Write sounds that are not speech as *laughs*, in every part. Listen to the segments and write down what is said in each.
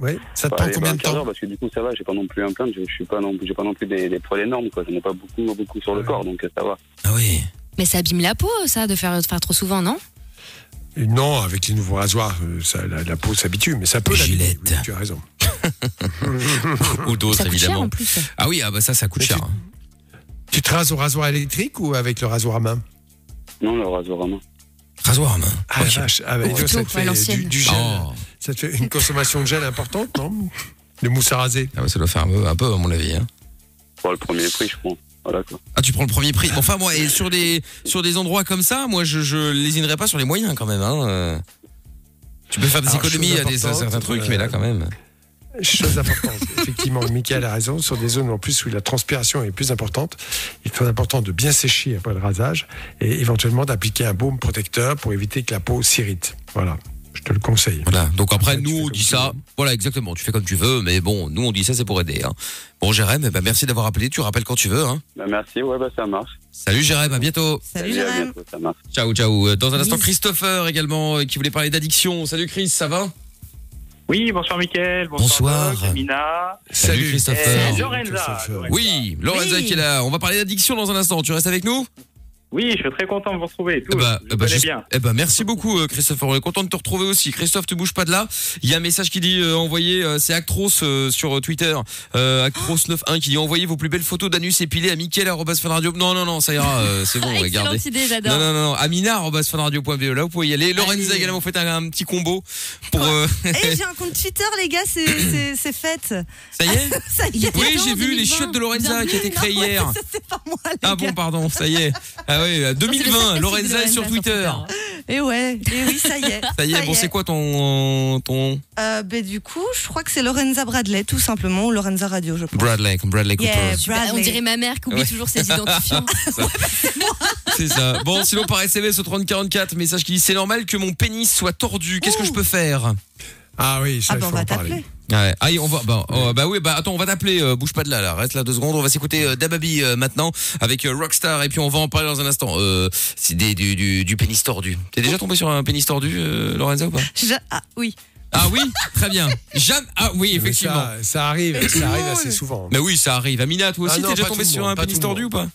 Ouais. Ça te Bah, prend combien bah, de 15 temps Parce que du coup, ça va, j'ai pas non plus un plainte, je, je suis pas non, j'ai pas non plus des, des poils énormes, quoi. J'en ai pas beaucoup, beaucoup sur le corps, donc euh, ça va. Ah oui. Mais ça abîme la peau, ça, de faire, de faire trop souvent, non? Non, avec les nouveaux rasoirs, euh, ça, la, la peau s'habitue, mais ça peut Gillette. Tu as raison. *laughs* Ou d'autres, Ça coûte cher évidemment. en plus. Ah oui, ah bah ça, ça coûte Mais cher. tu- hein. Tu te rases au rasoir électrique ou avec le rasoir à main? Non, le rasoir à main. Rasoir à main. Ah, la Ok. vache. Ah, bah, donc, ça te fait l'ancienne. du, du gel. Oh. Ça te fait une consommation de gel importante, non? De mousse à raser. Ah ouais, ça doit faire un peu, un peu à mon avis. hein. Pour le premier prix, je. Voilà, quoi. Ah, tu prends le premier prix. Enfin, moi, et sur des, sur des endroits comme ça, moi, je, je lésinerai pas sur les moyens quand même. Hein. euh. Tu peux faire des Alors, économies à des, certains trucs, euh, mais là, quand même. Chose importante. *laughs* Effectivement, Michael a raison. Sur des zones en plus où la transpiration est plus importante, il est très important de bien sécher après le rasage et éventuellement d'appliquer un baume protecteur pour éviter que la peau s'irrite. Voilà. Je te le conseille. Voilà. Donc après, nous, on dit ça. Voilà, exactement. Tu fais comme tu veux, mais bon, nous, on dit ça, c'est pour aider. Hein. Bon, Jérém, eh ben, merci d'avoir appelé. Tu rappelles quand tu veux. Hein. Bah, merci, ouais, bah, ça marche. Salut, Jérém. À bientôt. Salut, à Jérém. bientôt, ça marche. Ciao, ciao. Euh, Dans un instant. Christopher également, euh, qui voulait parler d'addiction. Salut, Chris. Ça va? Oui, bonsoir Mickaël, bonsoir, Bonsoir. Doc, Mina. Salut, Christopher. Et Lorenza. Lorenza. Oui, Lorenza Oui. qui est là. On va parler d'addiction dans un instant. Tu restes avec nous? Oui, je suis très content de vous retrouver. et Tout, Eh bah, je eh vous bah, bien. eh bah, merci beaucoup euh, Christopher, on est content de te retrouver aussi. Christophe, tu bouges pas de là. Il y a un message qui dit euh, envoyer, euh, c'est Actros euh, sur Twitter, euh, Actros91 qui dit envoyez vos plus belles photos d'anus épilé à Mickaël@funradio. Non non non, ça ira, euh, c'est bon, *laughs* regardez. idée, Non j'adore. non non, non. Amina@funradio.be là vous pouvez y aller. Lorenza Allez. également, vous faites un, un petit combo pour euh, *laughs* Eh, j'ai un compte Twitter, les gars, c'est- *coughs* fait. ça y est *laughs* Ça y est. Oui, j'ai vu les chiottes de Lorenza qui a été créée hier. ça, C'est pas moi, les Ah gars. bon, pardon, ça y est. Ah oui, C'est le 2020, sarcasme de Lorenza est sur Twitter. Et ouais, et oui, ça y est. *laughs* Ça y est, bon, c'est quoi ton ton Euh, ben, du coup, je crois que c'est Lorenza Bradley, tout simplement, ou Lorenza Radio, je pense. Bradley, comme Bradley Cooper. Yeah, Bradley. on dirait ma mère qui oublie Ouais. toujours ses identifiants. *laughs* C'est ça. Bon, sinon par SMS au 3044, message qui dit c'est normal que mon pénis soit tordu. Qu'est-ce que je peux faire? Ah oui, ça, Ah, ben, on va en parler. t'appeler. Ouais. Ah, on va. Bah, oh, bah oui, bah attends, on va t'appeler. euh, bouge pas de là, là. Reste là deux secondes. On va s'écouter euh, Dababy euh, maintenant avec euh, Rockstar et puis on va en parler dans un instant. Euh, c'est des, du, du, du pénis tordu. T'es déjà tombé sur un pénis tordu, euh, Lorenza ou pas? Je- Ah, oui. Ah oui, très bien. Jamais. Ah oui, effectivement. Ça, ça arrive, ça arrive assez souvent. Mais oui, ça arrive. Amina, toi aussi, Ah t'es déjà tombé sur monde, un pénis tordu ou pas?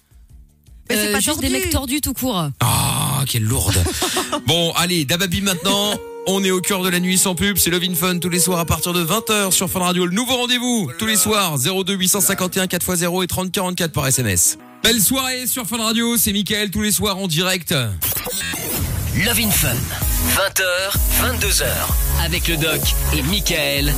Mais c'est Euh, pas juste des tordu. mecs tordus tout court. Ah, quelle lourde. *laughs* bon, allez, Dababy maintenant. On est au cœur de la nuit sans pub, c'est Love in Fun tous les soirs à partir de 20h sur Fun Radio. Le nouveau rendez-vous tous les soirs 02 851 4x0 et 3044 par SMS. Belle soirée sur Fun Radio, c'est Mickaël tous les soirs en direct. Love in Fun. 20h, 22h. Avec le doc et Michael.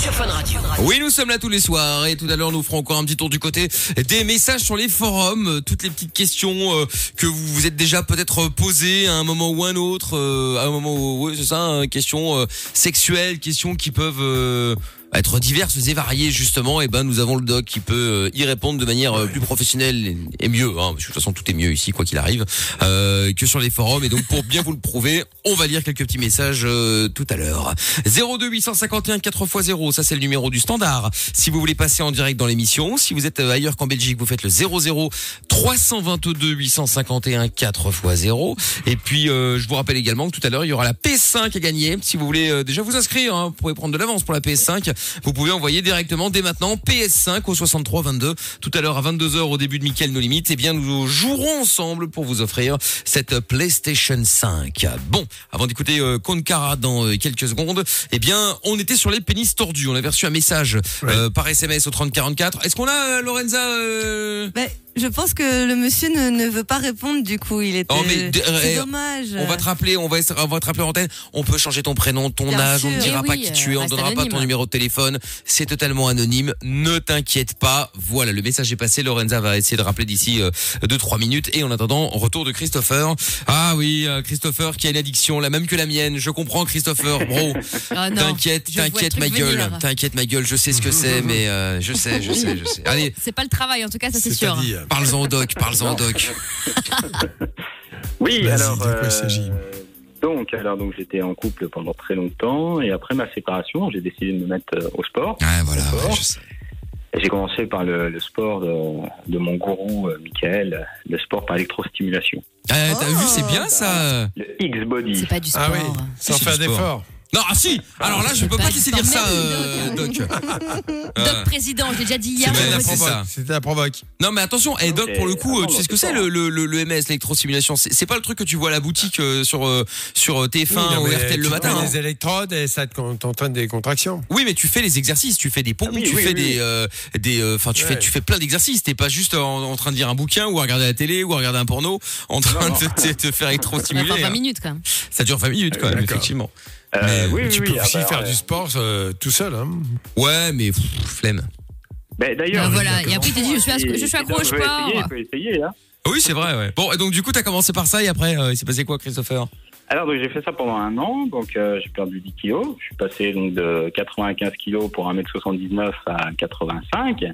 Sur Fun Radio. Oui, nous sommes là tous les soirs et tout à l'heure nous ferons encore un petit tour du côté des messages sur les forums, euh, toutes les petites questions euh, que vous vous êtes déjà peut-être posées à un moment ou un autre, euh, à un moment où, oui, c'est ça, hein, questions euh, sexuelles, questions qui peuvent euh, être diverses et variées justement. Et ben nous avons le doc qui peut y répondre de manière plus professionnelle et- et mieux. Hein, parce que de toute façon tout est mieux ici quoi qu'il arrive euh, que sur les forums. Et donc pour bien vous le prouver, on va lire quelques petits messages euh, tout à l'heure. 02 851 4x0, ça c'est le numéro du standard. Si vous voulez passer en direct dans l'émission, si vous êtes euh, ailleurs qu'en Belgique, vous faites le 00 322 851 4x0. Et puis euh, je vous rappelle également que tout à l'heure il y aura la PS5 à gagner. Si vous voulez euh, déjà vous inscrire, hein, vous pouvez prendre de l'avance pour la PS5. Vous pouvez envoyer directement dès maintenant PS5 au 63 22. Tout à l'heure à 22h au début de Mickaël No Limite, eh bien nous jouerons ensemble pour vous offrir cette PlayStation 5. Bon, avant d'écouter euh, Konkara dans euh, quelques secondes, eh bien on était sur les pénis tordus. On avait reçu un message euh, par SMS au 3044. Est-ce qu'on a euh, Lorenza euh, Mais je pense que le monsieur ne, ne veut pas répondre, du coup, il était. Oh, mais de- c'est eh, dommage. On va te rappeler, on va, on va te rappeler en antenne. On peut changer ton prénom, ton Bien âge, on ne dira Eh pas oui, qui tu es, on reste donnera pas ton numéro de téléphone. C'est totalement anonyme. Ne t'inquiète pas. Voilà, le message est passé. Lorenza va essayer de rappeler d'ici 2-3 minutes. Et en attendant, retour de Christopher. Ah oui, euh, Christopher qui a une addiction, la même que la mienne. Je comprends Christopher, bro. *laughs* Ah T'inquiète, t'inquiète ma gueule. T'inquiète ma gueule, je sais ce que *laughs* c'est, mais euh, je sais, je sais, je sais. Allez, C'est pas le travail, en tout cas, ça c'est sûr. Parle-en au doc, parle-en au doc. *laughs* Oui, alors. de quoi il s'agit donc, alors donc j'étais en couple pendant très longtemps et après ma séparation, j'ai décidé de me mettre euh, au sport. Ah voilà, ouais, je sais. Et J'ai commencé par le, le sport de, de mon gourou euh, Michael, le sport par électrostimulation. Ah, t'as Oh. vu, c'est bien ça. Le X-Body. C'est pas du sport. Ah oui, sans faire d'effort. Non, ah si. Alors là, je peux pas Pas te laisser dire ça, euh, Doc. Doc *laughs* président, je l'ai déjà dit hier. Le la ça. C'était la provoque. Non mais attention, et Doc Ok. pour le coup, euh, tu sais ce que c'est le, le, le, le MS, l'électrostimulation C'est pas le truc que tu vois à la boutique euh, sur euh, sur TF1 Oui, non, ou mais RTL le tu matin. prends hein? des électrodes et ça te- t'entraîne des contractions. Oui, mais tu fais les exercices, tu fais des pompes, Ah oui, tu oui, fais oui, des euh, des euh, enfin tu Ouais. fais tu fais plein d'exercices, t'es pas juste en, en train de lire un bouquin ou à regarder la télé ou à regarder un porno en train Non, de te, faire Ça électrostimuler. faire 20 hein. minutes quand même. Ça dure 20 minutes quand même, effectivement. Euh, oui, oui, tu oui, peux ah aussi bah, faire ouais. du sport euh, tout seul. Hein. Ouais, mais pff, flemme. D'ailleurs, Ah, voilà. Et après, te dit, je suis, à- je suis accro au sport. essayer, peut essayer, hein. Ah Oui, c'est vrai, ouais. Bon, et donc du coup, t'as commencé par ça et après, euh, il s'est passé quoi, Christopher? Alors donc j'ai fait ça pendant un an, donc euh, j'ai perdu 10 kilos. Je suis passé donc de 95 kilos pour 1m79 à 85.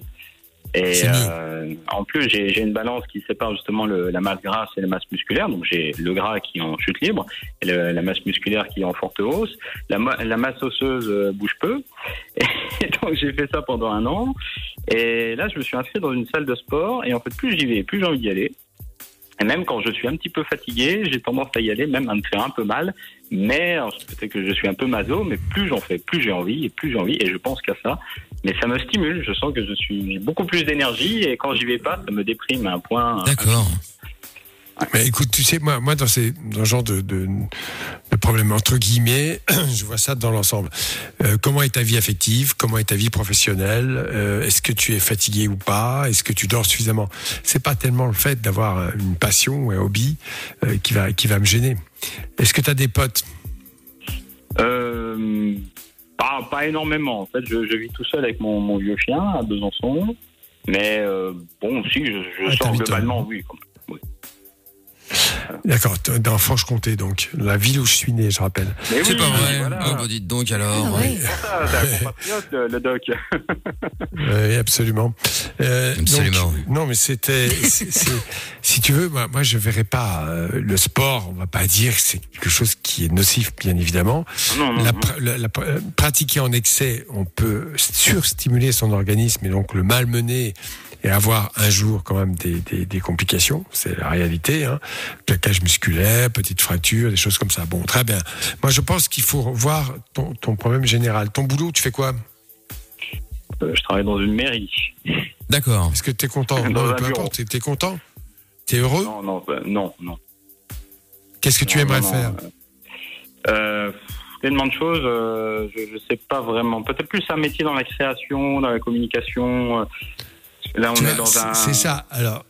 Et euh, en plus j'ai une balance qui sépare justement le- la masse grasse et la masse musculaire. Donc j'ai le gras qui est en chute libre et le- la masse musculaire qui est en forte hausse. La, ma- la masse osseuse euh, bouge peu. *laughs* Et donc j'ai fait ça pendant un an. Et là je me suis inscrit dans une salle de sport et en fait plus j'y vais, plus j'ai envie d'y aller. Et même quand je suis un petit peu fatigué, j'ai tendance à y aller, même à me faire un peu mal. Mais peut-être que je suis un peu maso, mais plus j'en fais, plus j'ai envie et plus j'ai envie. Et je pense qu'à ça. Mais ça me stimule. Je sens que je suis j'ai beaucoup plus d'énergie et quand j'y vais pas, ça me déprime à un point. D'accord. Mais écoute, tu sais, moi, moi dans, ces, dans ce genre de, de, de problème, entre guillemets, *clears throat* je vois ça dans l'ensemble. Euh, comment est ta vie affective? Comment est ta vie professionnelle? Euh, Est-ce que tu es fatigué ou pas? Est-ce que tu dors suffisamment? C'est pas tellement le fait d'avoir une passion ou un hobby euh, qui, va, qui va me gêner. Est-ce que tu as des potes? Euh, pas, pas énormément. En fait, je, je vis tout seul avec mon, mon vieux chien à Besançon. Mais euh, bon, si, je, je Ah, sors globalement, oui. quand même. Oui. D'accord, dans Franche-Comté, donc, la ville où je suis né, je rappelle. Mais C'est oui, pas vrai. voilà. Oh, bah dites donc alors. Ah un compatriote, le, le doc. *laughs* Oui, absolument. Euh, donc, Absolument. non, mais c'était, si tu veux, moi, moi je verrais pas euh, le sport. On va pas dire que c'est quelque chose qui est nocif, bien évidemment. Non, non, La, non. pr- la- euh, pratiquer en excès, on peut surstimuler son organisme et donc le malmener et avoir un jour quand même des, des, des complications. C'est la réalité. Hein. Claquage musculaire, petite fracture, des choses comme ça. Bon, très bien. Moi, je pense qu'il faut voir ton, ton problème général. Ton boulot, tu fais quoi? Euh, je travaille dans une mairie. *laughs* D'accord. Est-ce que tu es content Non, peu bureau. importe. Tu es content? Tu es heureux? Non, non, euh, non, non. Qu'est-ce que tu Non, aimerais non, faire? euh, euh, Tellement de choses, euh, je ne sais pas vraiment. Peut-être plus un métier dans la création, dans la communication. euh, Là, on Tu est vois, dans c'est- un. C'est ça. Alors,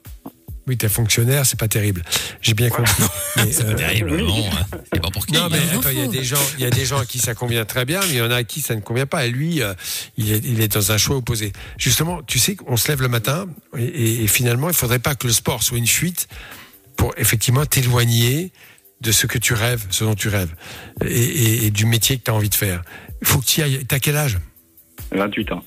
oui, t'es fonctionnaire, c'est pas terrible. J'ai bien compris. *laughs* Mais, euh, Terrible, bon, hein. c'est pas pour qui. Non, mais Il en attends, il y a des gens, il y a des gens à qui ça convient très bien, mais il y en a à qui ça ne convient pas. Et lui, euh, il, est, il est dans un choix opposé. Justement, tu sais qu'on se lève le matin et, et- et finalement, il faudrait pas que le sport soit une fuite pour effectivement t'éloigner de ce que tu rêves, ce dont tu rêves, et, et- et du métier que tu as envie de faire. Il faut que tu y ailles. T'as quel âge? 28 ans.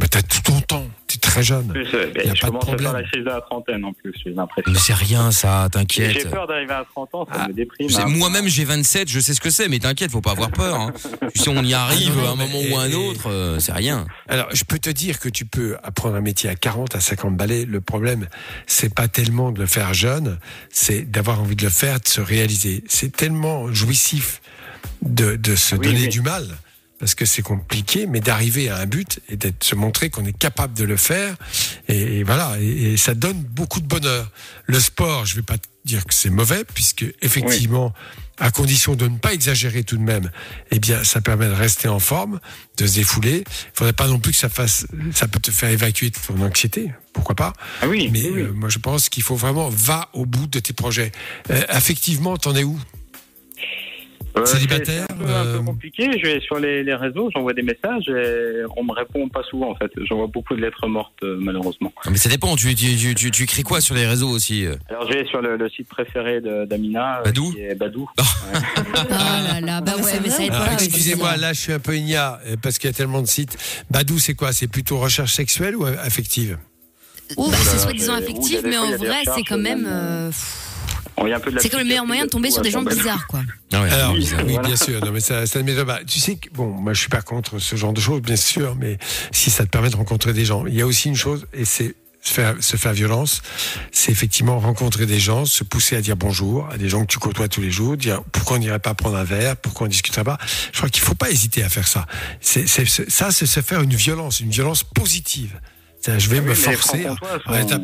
Bah, T'as tout ton temps. T'es très jeune. Plus, euh, Y a je pas de commence à faire problème. la crise de la trentaine en plus, j'ai l'impression. Mais c'est rien ça, J'ai t'inquiète. peur d'arriver à 30 ans, ça Ah, me déprime. Hein. Moi-même j'ai 27, je sais ce que c'est, mais t'inquiète, faut pas avoir peur. Hein. Tu sais, on y arrive Ah non, à un mais- moment ou à un et- autre, euh, c'est rien. Alors, je peux te dire que tu peux apprendre un métier à 40, à 50 balais. Le problème, c'est pas tellement de le faire jeune, c'est d'avoir envie de le faire, de se réaliser. C'est tellement jouissif de, de se Oui, donner oui. du mal. Parce que c'est compliqué, mais d'arriver à un but et d'être se montrer qu'on est capable de le faire, et, et voilà, et, et ça donne beaucoup de bonheur. Le sport, je vais pas te dire que c'est mauvais, puisque effectivement, à condition de ne pas exagérer tout de même, eh bien, ça permet de rester en forme, de se défouler. Il faudrait pas non plus que ça fasse, ça peut te faire évacuer ton anxiété, pourquoi pas. Ah oui, Mais oui. euh, moi, je pense qu'il faut vraiment va au bout de tes projets. Euh, affectivement, t'en es où? Euh, célibataire, C'est un, peu- un euh, peu compliqué. Je vais sur les, les réseaux, j'envoie des messages et on me répond pas souvent en fait. J'envoie beaucoup de lettres mortes euh, malheureusement. Mais ça dépend, tu, tu, tu, tu, tu écris quoi sur les réseaux aussi euh? Alors je vais sur le, le site préféré d'Amina, euh, Badou? qui est Badou. *laughs* Oh là là, bah Ah, ouais, mais ça aide pas. pas Excusez-moi, là, je suis un peu igna euh, parce qu'il y a tellement de sites. Badou, c'est quoi? C'est plutôt recherche sexuelle ou euh, affective? Ou là c'est soi-disant j'ai- affectif, ou il y a des mais en vrai, c'est quand même. même, euh, pff, On y a un peu de la C'est comme le meilleur moyen de tomber sur des gens bizarres, quoi. Ah ouais, Alors, bizarre. oui, Voilà. bien sûr. Non, mais ça, ça ne m'étonne pas. Tu sais que, bon, moi, je suis pas contre ce genre de choses, bien sûr, mais si ça te permet de rencontrer des gens. Il y a aussi une chose, et c'est se faire, se faire violence, c'est effectivement rencontrer des gens, se pousser à dire bonjour à des gens que tu côtoies tous les jours, dire pourquoi on n'irait pas prendre un verre, pourquoi on discuterait pas. Je crois qu'il faut pas hésiter à faire ça. C'est, c'est- c'est- ça, c'est se faire une violence, une violence positive. C'est-à-dire, je vais Oui, me mais forcer. À- à étape-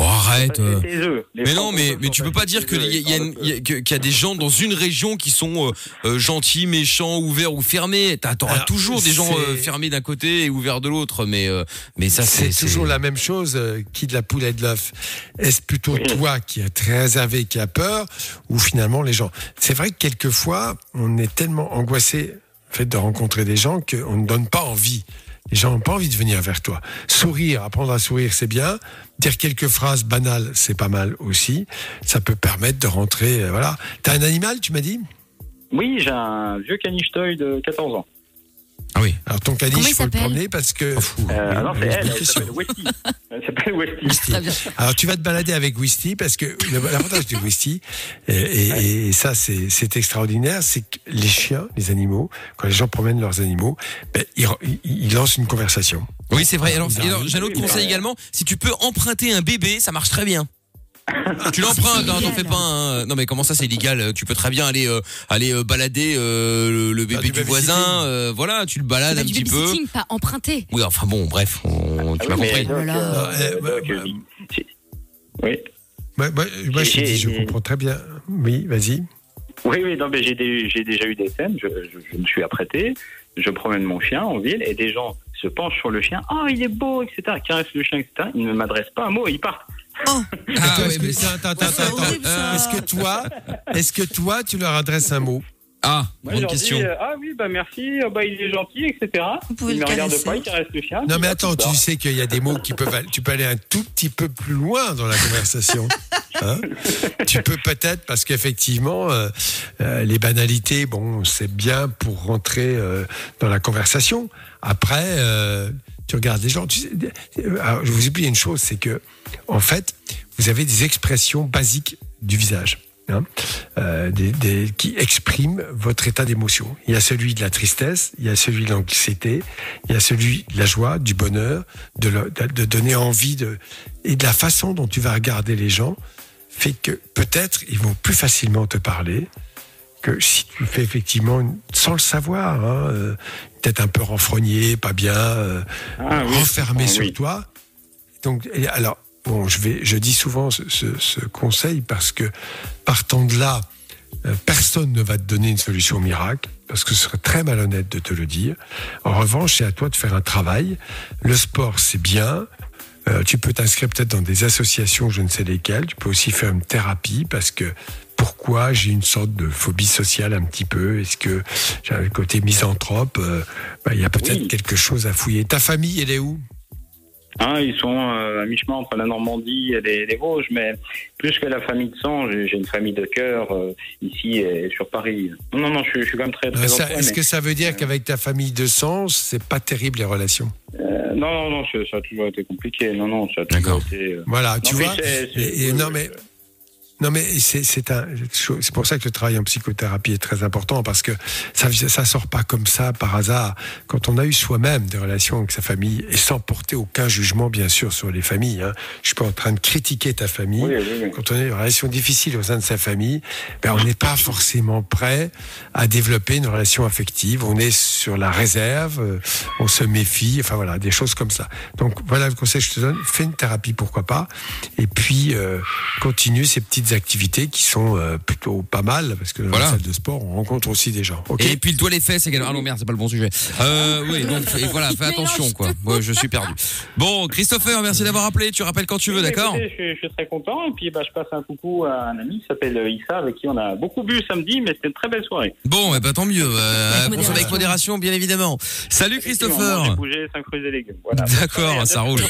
Oh, arrête. euh. C'est eux. Les Mais non, mais, mais tu peux pas dire qu'il y, y a y des gens dans une région qui sont euh, euh, gentils, méchants, ouverts ou fermés. T'as- T'auras toujours des gens euh, fermés d'un côté et ouverts de l'autre, mais euh, mais ça c'est c'est toujours c'est- la même chose. euh, qui de la poule et de l'œuf Est-ce plutôt toi qui es très réservé, qui a peur, ou finalement les gens? C'est vrai que quelquefois, on est tellement angoissé fait de rencontrer des gens qu'on ne donne pas envie. Les gens n'ont pas envie de venir vers toi. Sourire, apprendre à sourire, c'est bien. Dire quelques phrases banales, c'est pas mal aussi. Ça peut permettre de rentrer. euh, voilà. T'as un animal, tu m'as dit? Oui, j'ai un vieux caniche de 14 ans. Ah oui. Alors ton caniche, il faut le promener parce que. Euh, Oui, non, c'est oui, elle, elle s'appelle Westy. Elle s'appelle Westy. Whisty. Très bien. Alors tu vas te balader avec Whisty parce que le- l'avantage du Whisty, et, et- et ça c'est extraordinaire, c'est que les chiens, les animaux, quand les gens promènent leurs animaux, ben, ils, ils- ils lancent une conversation. Oui, c'est vrai. Alors, j'ai un autre conseil également. Si tu peux emprunter un bébé, ça marche très bien. *laughs* tu l'empruntes, hein, t'en fais pas un. Non mais comment ça c'est illégal? Tu peux très bien aller euh, aller euh, balader euh, le, le bébé du du voisin. euh, voilà, tu le balades Bah, un du petit peu. pas emprunté. Oui, enfin bon, bref, on- tu Ah m'as oui, mais compris. Oui. Moi, je, dis, comprends très bien. Oui, vas-y. Oui, oui, non, mais j'ai des- j'ai déjà eu des scènes, je, je- je me suis apprêté, je promène mon chien en ville et des gens se penchent sur le chien, oh il est beau, etc., caressent le chien, etc., ils ne m'adressent pas un mot ils partent. Attends, Ah, que- mais ça- attends, attends, c'est attends, horrible, attends. ça. Est-ce que toi, est-ce que toi, tu leur adresses un mot Ah, Moi, je bonne leur question. dis, euh, ah oui, bah merci, ah, bah il est gentil, etc. Vous pouvez ils le me caresser. pas, ils caressent le chien. Non, mais attends, tu sais qu'il y a des mots qui peuvent, aller- tu peux aller un tout petit peu plus loin dans la conversation. *laughs* Hein tu peux peut-être, parce qu'effectivement, euh, euh, les banalités, bon, c'est bien pour rentrer euh, dans la conversation. Après, euh, tu regardes les gens. Je vous oublie une chose, c'est que, en fait, vous avez des expressions basiques du visage. hein, euh, qui expriment votre état d'émotion. Il y a celui de la tristesse, il y a celui de l'anxiété, il y a celui de la joie, du bonheur, de, donner envie de et de la façon dont tu vas regarder les gens fait que peut-être ils vont plus facilement te parler que si tu fais effectivement sans le savoir, hein, euh, peut-être un peu renfrogné, pas bien, euh, Ah oui, renfermé sur oui. toi. Donc, et alors, bon, je vais, je dis souvent ce, ce- ce conseil parce que partant de là, euh, personne ne va te donner une solution miracle parce que ce serait très malhonnête de te le dire. En revanche, c'est à toi de faire un travail. Le sport, c'est bien. Euh, tu peux t'inscrire peut-être dans des associations, je ne sais lesquelles. Tu peux aussi faire une thérapie parce que pourquoi j'ai une sorte de phobie sociale un petit peu? Est-ce que j'ai un côté misanthrope? Euh, bah, Il y a peut-être Oui. quelque chose à fouiller. Ta famille, elle est où? Ah, ils sont euh, à mi-chemin entre la Normandie et les, les Vosges, mais plus que la famille de sang, j'ai une famille de cœur euh, ici et sur Paris. Non, non, non, je, suis- je suis quand même très, très Est-ce mais- que ça veut dire qu'avec ta famille de sang, c'est pas terrible les relations? Euh, non, non, non, ça, ça a toujours été compliqué. Non, non, ça a D'accord. toujours été. Voilà, tu vois. Et- et non mais. Non mais c'est c'est un c'est pour ça que le travail en psychothérapie est très important parce que ça ça sort pas comme ça par hasard. Quand on a eu soi-même des relations avec sa famille et sans porter aucun jugement bien sûr sur les familles. Hein. Je suis pas en train de critiquer ta famille. Oui, oui, oui. Quand on a une relation difficile au sein de sa famille, ben on n'est pas forcément prêt à développer une relation affective. On est sur la réserve, euh, on se méfie, enfin voilà, des choses comme ça. Donc voilà le conseil que je te donne. Fais une thérapie, pourquoi pas, et puis euh, continue ces petites activités qui sont euh, plutôt pas mal, parce que dans Voilà. la salle de sport, on rencontre aussi des gens. Et puis le doigt les fesses également. Ah non merde, c'est pas le bon sujet. Euh, *laughs* oui, donc et voilà, fais attention quoi. Ouais, je suis perdu. Bon, Christopher, merci d'avoir appelé. Tu rappelles quand tu veux, Oui, d'accord je, suis- je suis très content. Et puis, bah, je passe un coucou à un ami qui s'appelle euh, Issa, avec qui on a beaucoup bu samedi, mais c'était une très belle soirée. Bon, eh ben tant mieux. Euh, Avec consommer avec modération, bien évidemment. Salut Christopher. bougé 5 fruits et légumes. Voilà. D'accord, ça roule.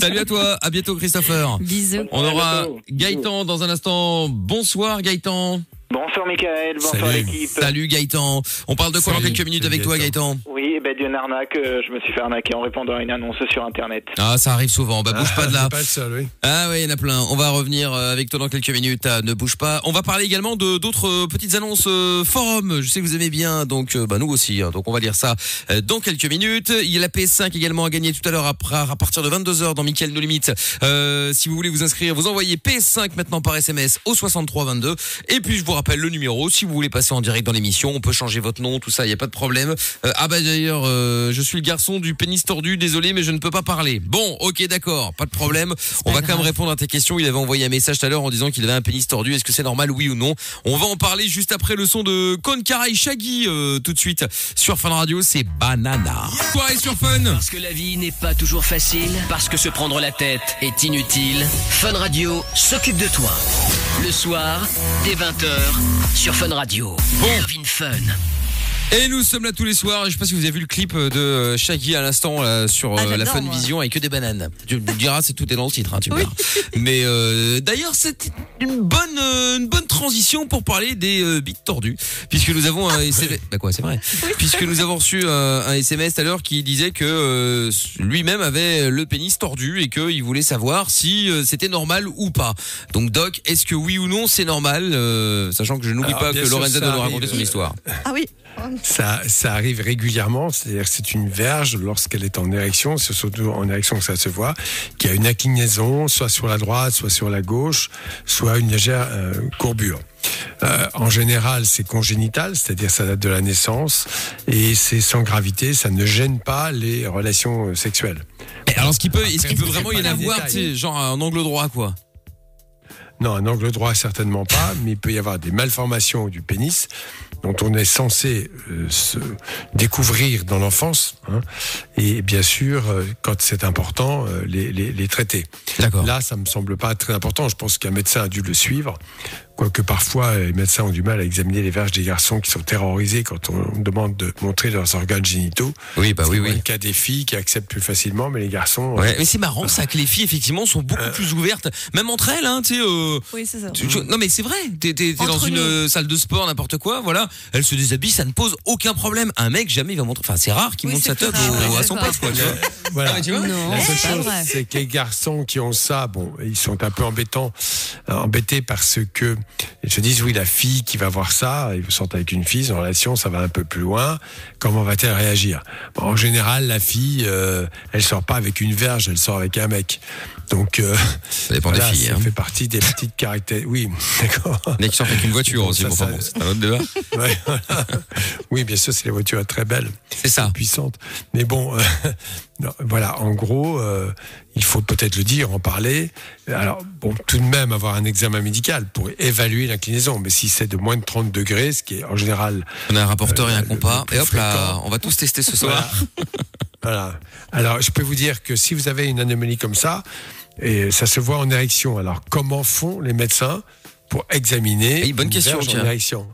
Salut à toi. À bientôt Christopher. Bisous. On aura. Gaëtan dans un instant. Bonsoir Gaëtan. Bonsoir Michael, bonsoir Salut. l'équipe. Salut Gaëtan. On parle de quoi dans quelques minutes salut, avec toi Gaëtan Oui, eh ben d'une arnaque, euh, je me suis fait arnaquer en répondant à une annonce sur internet. Ah, ça arrive souvent. Bah bouge pas de Ah, là. pas le seul, oui. Ah oui, il y en a plein. On va revenir euh, avec toi dans quelques minutes. Ah, ne bouge pas. On va parler également de d'autres euh, petites annonces euh, forum. Je sais que vous aimez bien, donc euh, bah nous aussi. hein. donc on va lire ça euh, dans quelques minutes. Il y a la PS5 également à gagner tout à l'heure après à partir de 22 h dans Mickaël No Limite. Euh, si vous voulez vous inscrire, vous envoyez PS5 maintenant par SMS au 63 22. Et puis je vous rappelle le numéro. Si vous voulez passer en direct dans l'émission, on peut changer votre nom, tout ça, il y a pas de problème. Euh, ah bah d'ailleurs, euh, je suis le garçon du pénis tordu. Désolé, mais je ne peux pas parler. Bon, ok, d'accord, pas de problème. On va quand même répondre à tes questions. Il avait envoyé un message tout à l'heure en disant qu'il avait un pénis tordu. Est-ce que c'est normal, oui ou non? On va en parler juste après le son de Kon Karai Shaggy euh, tout de suite sur Fun Radio. C'est Banana. Soirée sur Fun. Parce que la vie n'est pas toujours facile, parce que se prendre la tête est inutile, Fun Radio s'occupe de toi. Le soir, dès 20h, sur Fun Radio. Irvine Fun. Et nous sommes là tous les soirs. Je sais pas si vous avez vu le clip de euh, Shaggy à l'instant là, sur Ah, euh, la j'adore, Fun moi. Vision avec que des bananes. Tu me diras, c'est tout est dans le titre, hein, tu verras. Mais euh, d'ailleurs, c'est une bonne euh, une bonne transition pour parler des euh, bits tordus, puisque nous avons un SMS. Bah quoi, c'est vrai. Puisque nous avons reçu euh, un SMS tout à l'heure qui disait que euh, lui-même avait le pénis tordu et qu'il voulait savoir si euh, c'était normal ou pas. Donc Doc, est-ce que oui ou non c'est normal, euh, sachant que je n'oublie pas que Lorenza doit nous raconter son histoire. Ah oui. Ça, ça arrive régulièrement, c'est-à-dire que c'est une verge lorsqu'elle est en érection, c'est surtout en érection que ça se voit, qui a une inclinaison, soit sur la droite, soit sur la gauche, soit une légère euh, courbure. Euh, en général, c'est congénital, c'est-à-dire ça date de la naissance, et c'est sans gravité, ça ne gêne pas les relations euh, sexuelles. Alors, ce qui peut, est-ce qu'il peut vraiment y en avoir, genre un angle droit, quoi? Non, un angle droit, certainement pas, mais il peut y avoir des malformations du pénis dont on est censé euh, se découvrir dans l'enfance, hein, et bien sûr, euh, quand c'est important, euh, les, les, les traiter. Là, ça me semble pas très important. Je pense qu'un médecin a dû le suivre. Quoique parfois, les médecins ont du mal à examiner les verges des garçons qui sont terrorisés quand on demande de montrer leurs organes génitaux. Oui, bah oui, C'est oui. le cas des filles qui acceptent plus facilement, mais les garçons. euh, Ouais, mais c'est marrant ça que les filles effectivement sont beaucoup plus ouvertes, même entre elles, hein, tu sais. euh, Oui, c'est ça. tu- tu- non mais c'est vrai, t'es t'es- t'es dans une nous. euh, salle de sport, n'importe quoi, voilà, elle se déshabille, ça ne pose aucun problème. Un mec jamais il va montrer, enfin c'est rare qu'il Oui, montre sa teub ouais, à son pote quoi. Tu vois. Voilà. Ah, tu vois Non, La seule chose, vrai. c'est que les garçons qui ont ça, bon, ils sont un peu embêtants, euh, embêtés parce que ils se disent oui, la fille qui va voir ça, ils sortent avec une fille, en relation, ça va un peu plus loin. Comment va-t-elle réagir? Bon, En général, la fille, euh, elle sort pas avec une verge, elle sort avec un mec. Donc, euh, Ça dépend voilà, des filles. ça Hein. fait partie des petites caractéristiques. Oui, *laughs* d'accord. Mec qui sort avec une voiture aussi, ça, bon, ça- enfin bon, c'est un autre débat. *laughs* Ouais, voilà. Oui, bien sûr, c'est les voitures très belles C'est ça. puissante. Mais bon, euh, *laughs* non, voilà, en gros, euh, il faut peut-être le dire, en parler. Alors, bon, tout de même avoir un examen médical pour évaluer l'inclinaison. Mais si c'est de moins de 30 degrés, ce qui est en général, On a un rapporteur et un Euh, compas, et hop là, fréquent. on va tous tester ce soir. Voilà. Alors, je peux vous dire que si vous avez une anomalie comme ça, et ça se voit en érection. Alors, comment font les médecins pour examiner Eh, bonne une question, verge tiens. en érection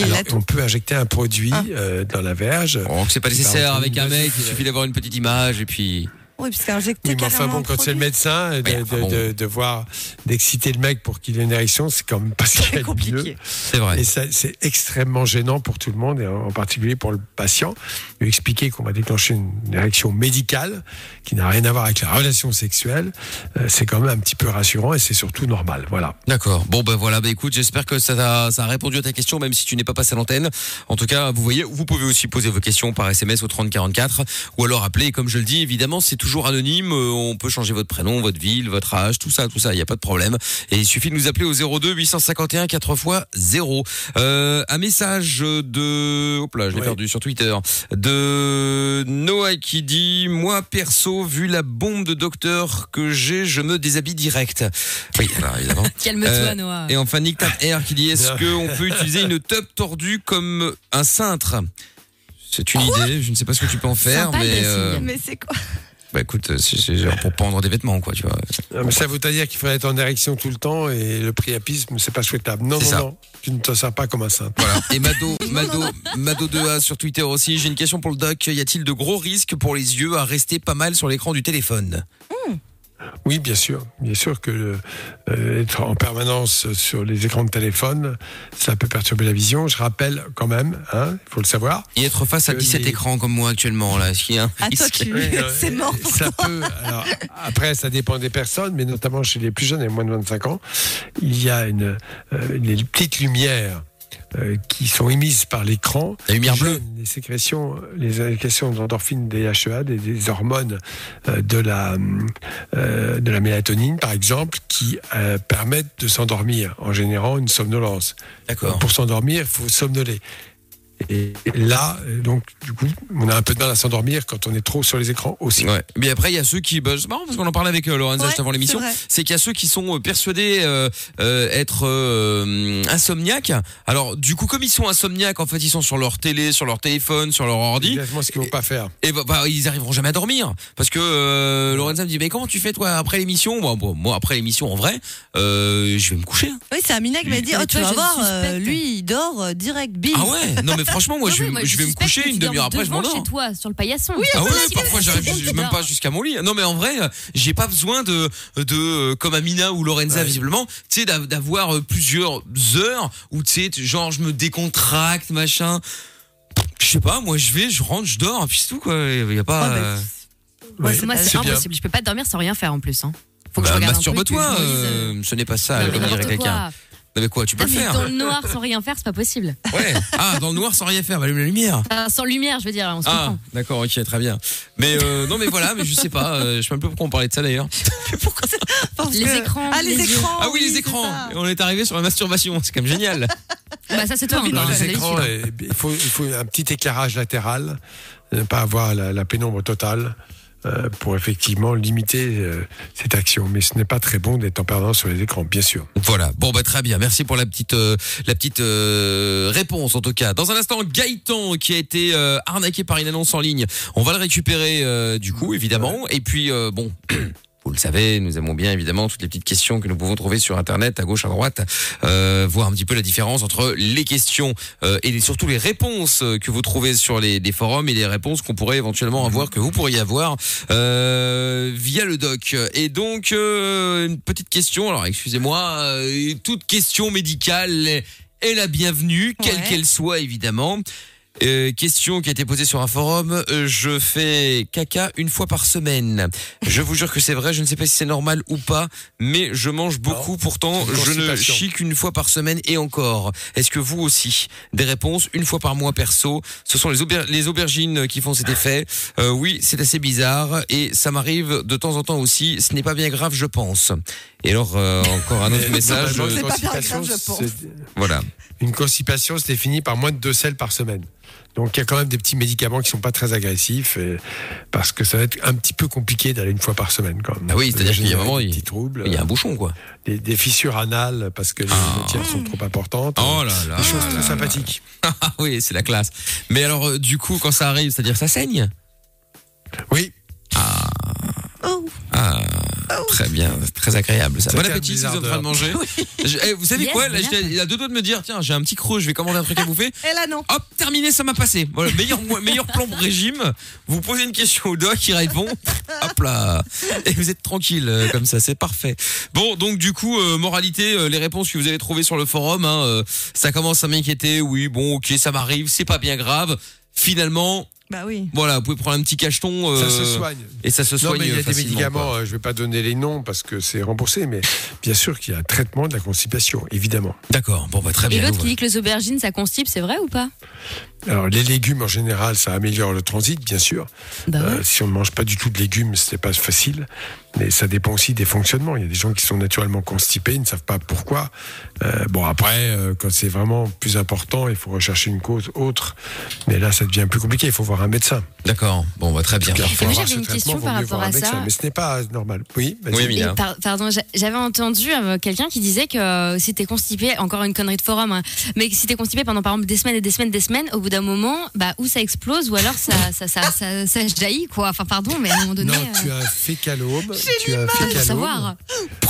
Alors, on peut injecter un produit Ah. euh, dans la verge. Bon, c'est pas nécessaire avec un mec, il suffit d'avoir une petite image et puis. Oui, parce qu'injecter Oui, mais enfin bon, quand c'est le médecin, de, Oui, enfin de- bon. de- de voir, d'exciter le mec pour qu'il ait une érection, c'est quand même pas si c'est compliqué. C'est vrai. Et ça, c'est extrêmement gênant pour tout le monde, et en particulier pour le patient. Lui expliquer qu'on va déclencher une, érection médicale qui n'a rien à voir avec la relation sexuelle, euh, c'est quand même un petit peu rassurant et c'est surtout normal. Voilà. D'accord. Bon ben voilà, bah écoute, j'espère que ça a, ça a répondu à ta question, même si tu n'es pas passé à l'antenne. En tout cas, vous voyez, vous pouvez aussi poser vos questions par SMS au 3044 ou alors appeler. Et comme je le dis, évidemment, c'est toujours anonyme. euh, On peut changer votre prénom, votre ville, votre âge, tout ça, tout ça. Il n'y a pas de problème. Et il suffit de nous appeler au 02 851 4 x 0. Euh, un message de, hop là, je l'ai Ouais. perdu sur Twitter, de Noah qui dit, moi perso, vu la bombe de docteur que j'ai, je me déshabille direct. Oui, alors évidemment. *laughs* Calme-toi, Euh, Noah. Et enfin, Nick Tap Air qui dit est-ce *laughs* qu'on peut utiliser une tub tordue comme un cintre? C'est une idée, je ne sais pas ce que tu peux en faire, Sympa, mais euh, Mais c'est quoi? Bah écoute, euh, c'est genre pour pendre des vêtements, quoi, tu vois. Non, mais ça veut dire qu'il faudrait être en érection tout le temps et le priapisme, c'est pas souhaitable. Non, non, ça. non. Tu ne te sers pas comme un saint. Voilà. Et Mado, Mado, Mado 2A sur Twitter aussi. J'ai une question pour le doc. Y a-t-il de gros risques pour les yeux à rester pas mal sur l'écran du téléphone? Oui, bien sûr. Bien sûr que euh, être en permanence sur les écrans de téléphone, ça peut perturber la vision. Je rappelle quand même, hein, il faut le savoir. Et être face à Que 17 les- écrans comme moi actuellement, là, est-ce qu'il y a un toi, risque tu... Oui, c'est mort pour Ça peut. Alors, après, ça dépend des personnes, mais notamment chez les plus jeunes et moins de 25 ans, il y a une, euh, des petites lumières. Euh, qui sont émises par l'écran, La lumière bleue. les sécrétions, les sécrétions d'endorphines, des, des hormones euh, de la euh, de la mélatonine, par exemple, qui permettent de s'endormir en générant une somnolence. D'accord. Pour s'endormir, il faut somnoler. Et là, euh, donc, du coup, on a un peu de mal à s'endormir quand on est trop sur les écrans aussi. Ouais. Mais après, il y a ceux qui, bah, c'est marrant parce qu'on en parlait avec euh, Lorenza Ouais, juste avant l'émission, c'est qu'il y a ceux qui sont euh, persuadés euh, euh, être euh, insomniaques. Alors, du coup, comme ils sont insomniaques, en fait, ils sont sur leur télé, sur leur téléphone, sur leur ordi. Exactement ce qu'il ne faut pas faire. Et bah, bah, ils arriveront jamais à dormir parce que euh, Lorenza me dit mais comment tu fais toi après l'émission? Bon, bon, moi après l'émission en vrai euh, je vais me coucher Oui, c'est Amina qui m'a dit Oh, tu vas je voir, euh, lui, il dort euh, direct, bim. ah ouais non mais franchement moi je vais, oui, moi, je vais me coucher une demi-heure après je m'endors chez toi, sur le paillasson. Oui, Ah ouais, parfois j'arrive même pas jusqu'à mon lit. Non mais en vrai, j'ai pas besoin de de euh, comme Amina ou Lorenza Ouais. visiblement, tu sais d'av- d'avoir euh, plusieurs heures où tu sais genre je me décontracte machin. Je sais pas, moi je vais, je rentre, je dors, puis c'est tout quoi. Il y a pas Ouais, bah, Ouais, Moi, c'est impossible. Je peux pas dormir sans rien faire en plus. Hein. Faut que je bah, regarde un truc, masturbe-toi, euh, ce n'est pas ça, non, comme dirait quelqu'un. Quoi. Non, mais quoi, tu peux Ah, le mais faire Dans le noir sans rien faire, c'est pas possible. Ouais. Ah, dans le noir sans rien faire, bah, allume la lumière. Enfin, sans lumière, je veux dire, on se Ah, comprend. d'accord, ok, très bien. Mais euh, non, mais voilà, mais je sais pas, euh, je sais même pas pourquoi on parlait de ça d'ailleurs. *laughs* *laughs* Parce Les que- écrans, Ah, les, les yeux. écrans. Ah oui, les c'est écrans. ça. On est arrivé sur la masturbation, c'est quand même génial. Bah, ça, c'est toi Non, encore. Dans hein, les t'as écrans, eh, il faut, il faut un petit éclairage latéral, ne pas avoir la, la pénombre totale pour effectivement limiter euh, cette action. Mais ce n'est pas très bon d'être en permanence sur les écrans, bien sûr. Voilà. Bon bah très bien. Merci pour la petite euh, la petite euh, réponse en tout cas. Dans un instant, Gaëtan qui a été euh, arnaqué par une annonce en ligne. On va le récupérer euh, du coup évidemment. Et puis euh, bon. *clears throat* Vous le savez, nous aimons bien évidemment toutes les petites questions que nous pouvons trouver sur Internet, à gauche, à droite, euh, voir un petit peu la différence entre les questions euh, et surtout les réponses euh, que vous trouvez sur les, les forums et les réponses qu'on pourrait éventuellement avoir, que vous pourriez avoir euh, via le doc. Et donc, euh, une petite question, alors excusez-moi, euh, toute question médicale est, est la bienvenue, quelle Ouais. qu'elle soit évidemment. Euh, question qui a été posée sur un forum. Euh, je fais caca une fois par semaine. Je vous jure que c'est vrai. Je ne sais pas si c'est normal ou pas, mais je mange beaucoup. Pourtant, je ne chie qu'une fois par semaine et encore. Est-ce que vous aussi Des réponses une fois par mois perso. Ce sont les, auber- les aubergines qui font cet effet. Euh, oui, c'est assez bizarre et ça m'arrive de temps en temps aussi. Ce n'est pas bien grave, je pense. Et alors euh, encore un autre *laughs* message. pas bien constipation, grave, je pense. c'est- Voilà. Une constipation se définit par moins de deux selles par semaine. Donc il y a quand même des petits médicaments qui sont pas très agressifs et- parce que ça va être un petit peu compliqué d'aller une fois par semaine quand même. Ah oui, c'est-à-dire qu'il y a un moment, des il- petits troubles, Il y a un bouchon quoi. des, des fissures anales parce que les matières sont trop importantes. Oh là là. des choses là très là. sympathiques. *laughs* Ah oui, c'est la classe. Mais alors, euh, du coup, quand ça arrive, c'est-à-dire ça saigne? Oui, Oh. Ah, très bien, très agréable ça. Bon appétit si vous êtes en train de manger. *laughs* Je- eh, vous savez Yes, quoi là, Il a deux doigts de me dire, tiens, j'ai un petit creux, je vais commander un truc à bouffer. *laughs* Et là, non. Hop, terminé, ça m'a passé. Voilà, meilleur, meilleur plan pour régime. Vous posez une question au doc, il répond. *laughs* Hop là. Et vous êtes tranquille euh, comme ça, c'est parfait. Bon, donc du coup, euh, moralité, euh, les réponses que vous avez trouvées sur le forum, hein, euh, ça commence à m'inquiéter. Oui, bon, ok, ça m'arrive, c'est pas bien grave. Finalement, Bah oui. voilà, vous pouvez prendre un petit cacheton. euh, ça se soigne. Et ça se Non, soigne mais il y a des médicaments, quoi. euh, je ne vais pas donner les noms parce que c'est remboursé, mais bien sûr qu'il y a un traitement de la constipation, évidemment. D'accord, bon, bah, très Et bien. l'autre nous, qui dit que les aubergines, ça constipe, c'est vrai ou pas? Alors, les légumes, en général, ça améliore le transit, bien sûr. Bah ouais. Euh, si on ne mange pas du tout de légumes, ce n'est pas facile. Mais ça dépend aussi des fonctionnements. Il y a des gens qui sont naturellement constipés, ils ne savent pas pourquoi. Euh, bon, après, euh, quand c'est vraiment plus important, il faut rechercher une cause autre. Mais là, ça devient plus compliqué. Il faut voir un médecin. D'accord, bon, bah, très bien. Car avoir j'avais une question par rapport un à médecin. ça. Mais ce n'est pas normal. Oui, vas-y. Oui, Et Mina. par- pardon, j'a- j'avais entendu euh, quelqu'un qui disait que euh, si t'es constipé, encore une connerie de forum, hein, mais si t'es constipé pendant par exemple des semaines et des semaines, des semaines, au bout d'un moment, bah ou ça explose ou alors ça ça ça ça, ça jaillit quoi. Enfin pardon, mais à un moment donné. Non, euh, tu as un fécalome. Tu as fécalome. savoir.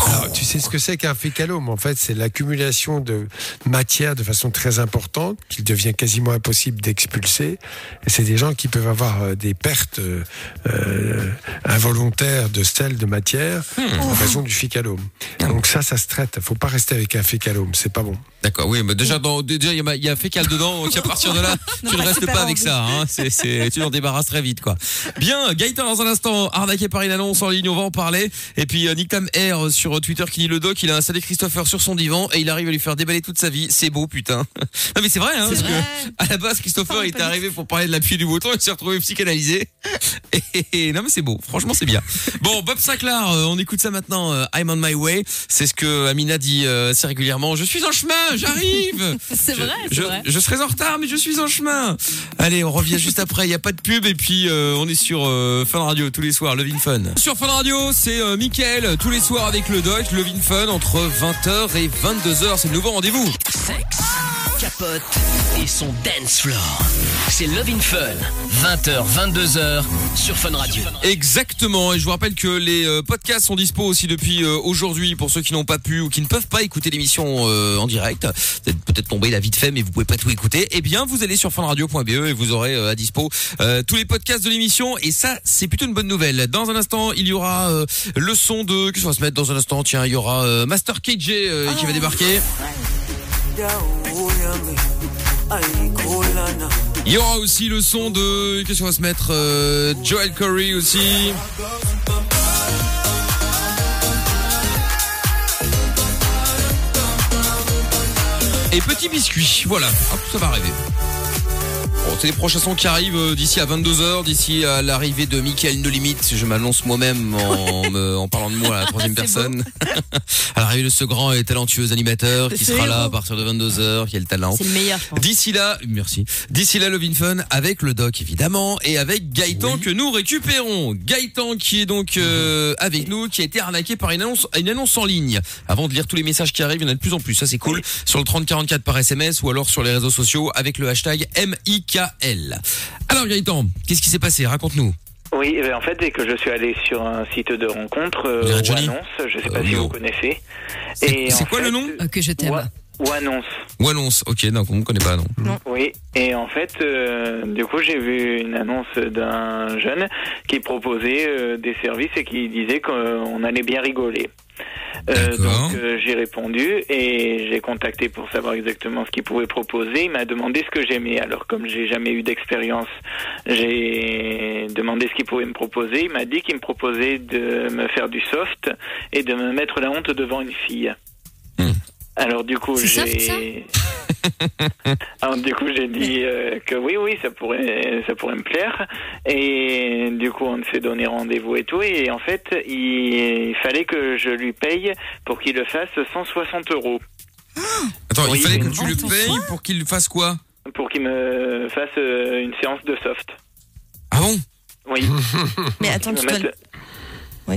Alors, tu sais ce que c'est qu'un fécalome En fait, c'est l'accumulation de matière de façon très importante qu'il devient quasiment impossible d'expulser. Et c'est des gens qui peuvent avoir euh, des pertes euh, euh, involontaires de sel, de matière, en raison du fécalome. Donc ça, ça se traite. faut pas rester avec un fécalome, c'est pas bon. D'accord, oui, mais déjà, dans, déjà, il y a, y a fécal dedans, donc à partir de là, *laughs* tu ne restes pas avec ça, hein. C'est, c'est, tu t'en débarrasses très vite, quoi. Bien, Gaëtan, dans un instant, arnaqué par une annonce en ligne, on va en parler. Et puis, euh, Nick Tam R sur Twitter qui dit le doc, il a installé Christopher sur son divan et il arrive à lui faire déballer toute sa vie. C'est beau, putain. *laughs* Non, mais c'est vrai, hein, parce que, à la base, Christopher, il était arrivé pour parler de l'appui du bouton, il s'est retrouvé psychanalysé. *laughs* Et, non, mais c'est beau. Franchement, c'est bien. Bon, Bob Sinclair, euh, on écoute ça maintenant. euh, I'm on my way. C'est ce que Amina dit euh, assez régulièrement. Je suis en chemin, j'arrive. *laughs* C'est vrai, c'est je, vrai. je serai en retard, mais je suis en chemin. Allez, on revient juste après. Il n'y a pas de pub et puis euh, on est sur euh, Fun Radio tous les soirs, Levin Fun. Sur Fun Radio, c'est euh, Mickaël tous les soirs avec le doc, Levin Fun entre 20h et 22h. C'est le nouveau rendez-vous. Capote et son dance floor. C'est Love in Fun. 20h, 22h sur Fun Radio. Exactement. Et je vous rappelle que les euh, podcasts sont dispo aussi depuis euh, aujourd'hui pour ceux qui n'ont pas pu ou qui ne peuvent pas écouter l'émission euh, en direct. Vous êtes peut-être tombé là vite fait, mais vous pouvez pas tout écouter. Eh bien, vous allez sur funradio.be et vous aurez à dispo tous les podcasts de l'émission. Et ça, c'est plutôt une bonne nouvelle. Dans un instant, il y aura le son de. Qu'est-ce qu'on va se mettre dans un instant? Tiens, il y aura Master KJ qui va débarquer. Il y aura aussi le son de. Qu'est-ce qu'on va se mettre euh, Joel Corey aussi. Et petit biscuit, voilà, Hop, ça va arriver. Bon, c'est les prochains sons qui arrivent euh, d'ici à 22h, d'ici à l'arrivée de Michael No Limit. Je m'annonce moi-même en, me- en *laughs* parlant de moi à la troisième *laughs* personne. *laughs* à l'arrivée de ce grand et talentueux animateur qui sera là à partir de 22h, qui a le talent. C'est le meilleur. D'ici là, merci. D'ici là, Love in Fun avec le doc évidemment et avec Gaëtan que nous récupérons. Gaëtan qui est donc euh, avec nous, qui a été arnaqué par une annonce, une annonce en ligne. Avant de lire tous les messages qui arrivent, il y en a de plus en plus. Ça c'est cool. Sur le 3044 par SMS ou alors sur les réseaux sociaux avec le hashtag Alors Gaëtan, qu'est-ce qui s'est passé? Raconte-nous. Oui, eh ben, en fait, dès que je suis allé sur un site de rencontre, euh, Johnny Annonce, je sais Euh, pas si non. vous connaissez. C'est- quoi le nom? Euh, que je t'aime. Ou Annonce. Ou annonce Ok, non, on ne connaît pas non. Oui, et en fait, euh, du coup, j'ai vu une annonce d'un jeune qui proposait euh, des services et qui disait qu'on allait bien rigoler. Euh, donc euh, j'ai répondu et j'ai contacté pour savoir exactement ce qu'il pouvait proposer. Il m'a demandé ce que j'aimais. Alors comme j'ai jamais eu d'expérience, j'ai demandé ce qu'il pouvait me proposer. Il m'a dit qu'il me proposait de me faire du soft et de me mettre la honte devant une fille. Hmm. Alors du coup j'ai alors du coup j'ai dit euh, que oui oui ça pourrait ça pourrait me plaire et du coup on s'est donné rendez-vous et tout et en fait il fallait que je lui paye pour qu'il le fasse 160 euros Attends, Oui, il fallait que mais- tu le payes pour qu'il fasse quoi pour qu'il me fasse euh, une séance de soft. Ah bon Oui. *laughs* Mais attends, tu dois.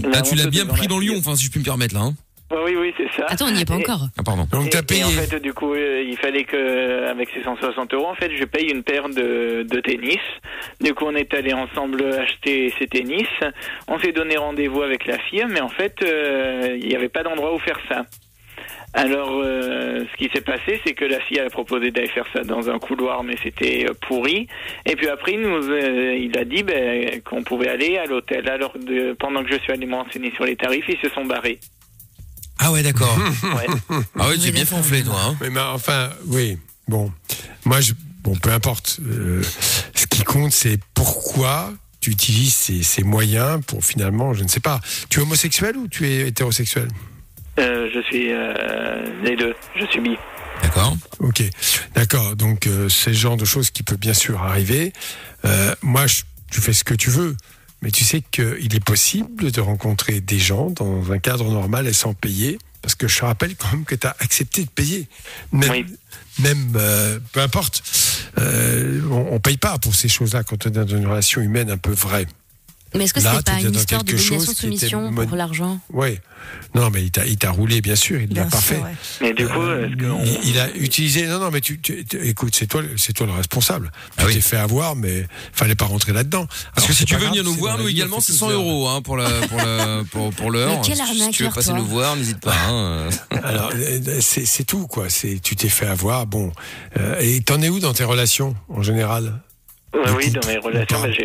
Là, tu l'as bien pris dans. Lyon, enfin si je puis me permettre là. Hein. Oui oui c'est ça. Attends, on n'y est pas Et- encore. Ah pardon. Donc t'as payé. Et en fait, du coup, euh, il fallait que, avec ces 160 euros, en fait, je paye une paire de, de tennis. Du coup, on est allé ensemble acheter ces tennis. On s'est donné rendez-vous avec la fille, mais en fait, euh, il n'y avait pas d'endroit où faire ça. Alors, euh, ce qui s'est passé, c'est que la fille a proposé d'aller faire ça dans un couloir, mais c'était euh, pourri. Et puis après, il nous, euh, il a dit ben, qu'on pouvait aller à l'hôtel. Alors, de, pendant que je suis allé me renseigner sur les tarifs, ils se sont barrés. Ah ouais, d'accord. *laughs* Ouais. Ah ouais, tu Oui, es bien d'accord. fanflé, toi. Hein. Mais, mais enfin, oui. Bon, moi, je, bon, peu importe. Euh, ce qui compte, c'est pourquoi tu utilises ces, ces moyens pour finalement, je ne sais pas. Tu es homosexuel ou tu es hétérosexuel? Euh, je suis euh, les deux. Je suis bi. D'accord. Ok, d'accord. Donc euh, c'est le genre de choses qui peut bien sûr arriver. Euh, moi, je- tu fais ce que tu veux, mais tu sais qu'il est possible de rencontrer des gens dans un cadre normal et sans payer. Parce que je te rappelle quand même que tu as accepté de payer. Même, Oui. même euh, peu importe, euh, on, on paye pas pour ces choses-là quand on est dans une relation humaine un peu vraie. Mais est-ce que c'est pas une histoire de quelque chose domination-soumission était pour l'argent Oui. Non, mais il t'a, il t'a roulé, bien sûr, il l'a pas fait. ouais. Mais du coup, Euh, il, il a utilisé. Non, non, mais tu, tu- tu- écoute, c'est toi, le- c'est toi le responsable. Ah tu oui. t'es fait avoir, mais fallait pas rentrer là-dedans. Parce Alors, que si tu veux grave, venir nous voir, nous également, c'est tous 100 des euros hein, pour la pour la pour, pour l'heure. Si tu veux passer toi. nous voir, n'hésite pas. hein. Alors, euh, c'est, c'est tout, quoi. C'est, tu t'es fait avoir. Bon. Euh, et t'en es où dans tes relations, en général? Oui, oui, dans mes relations, bah, j'ai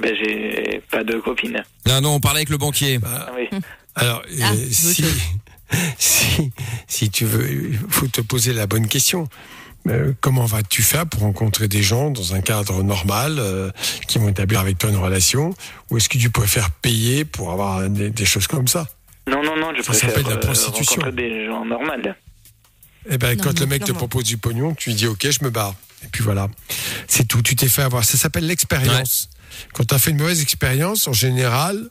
bah, j'ai pas de copine. Non, non, on parlait avec le banquier. Ah oui. *laughs* Alors, euh, Ah, si, *laughs* si, si tu veux, il faut te poser la bonne question. Euh, comment vas-tu faire pour rencontrer des gens dans un cadre normal euh, qui vont établir avec toi une relation? Ou est-ce que tu préfères payer pour avoir des, des choses comme ça? Non, non, non, je Ça préfère s'appelle la prostitution. rencontrer des gens normaux. Eh ben, Non, quand non, le mec te non. propose du pognon, tu lui dis OK, je me barre. Et puis voilà, c'est tout. Tu t'es fait avoir. Ça s'appelle l'expérience. Quand tu as fait une mauvaise expérience, en général,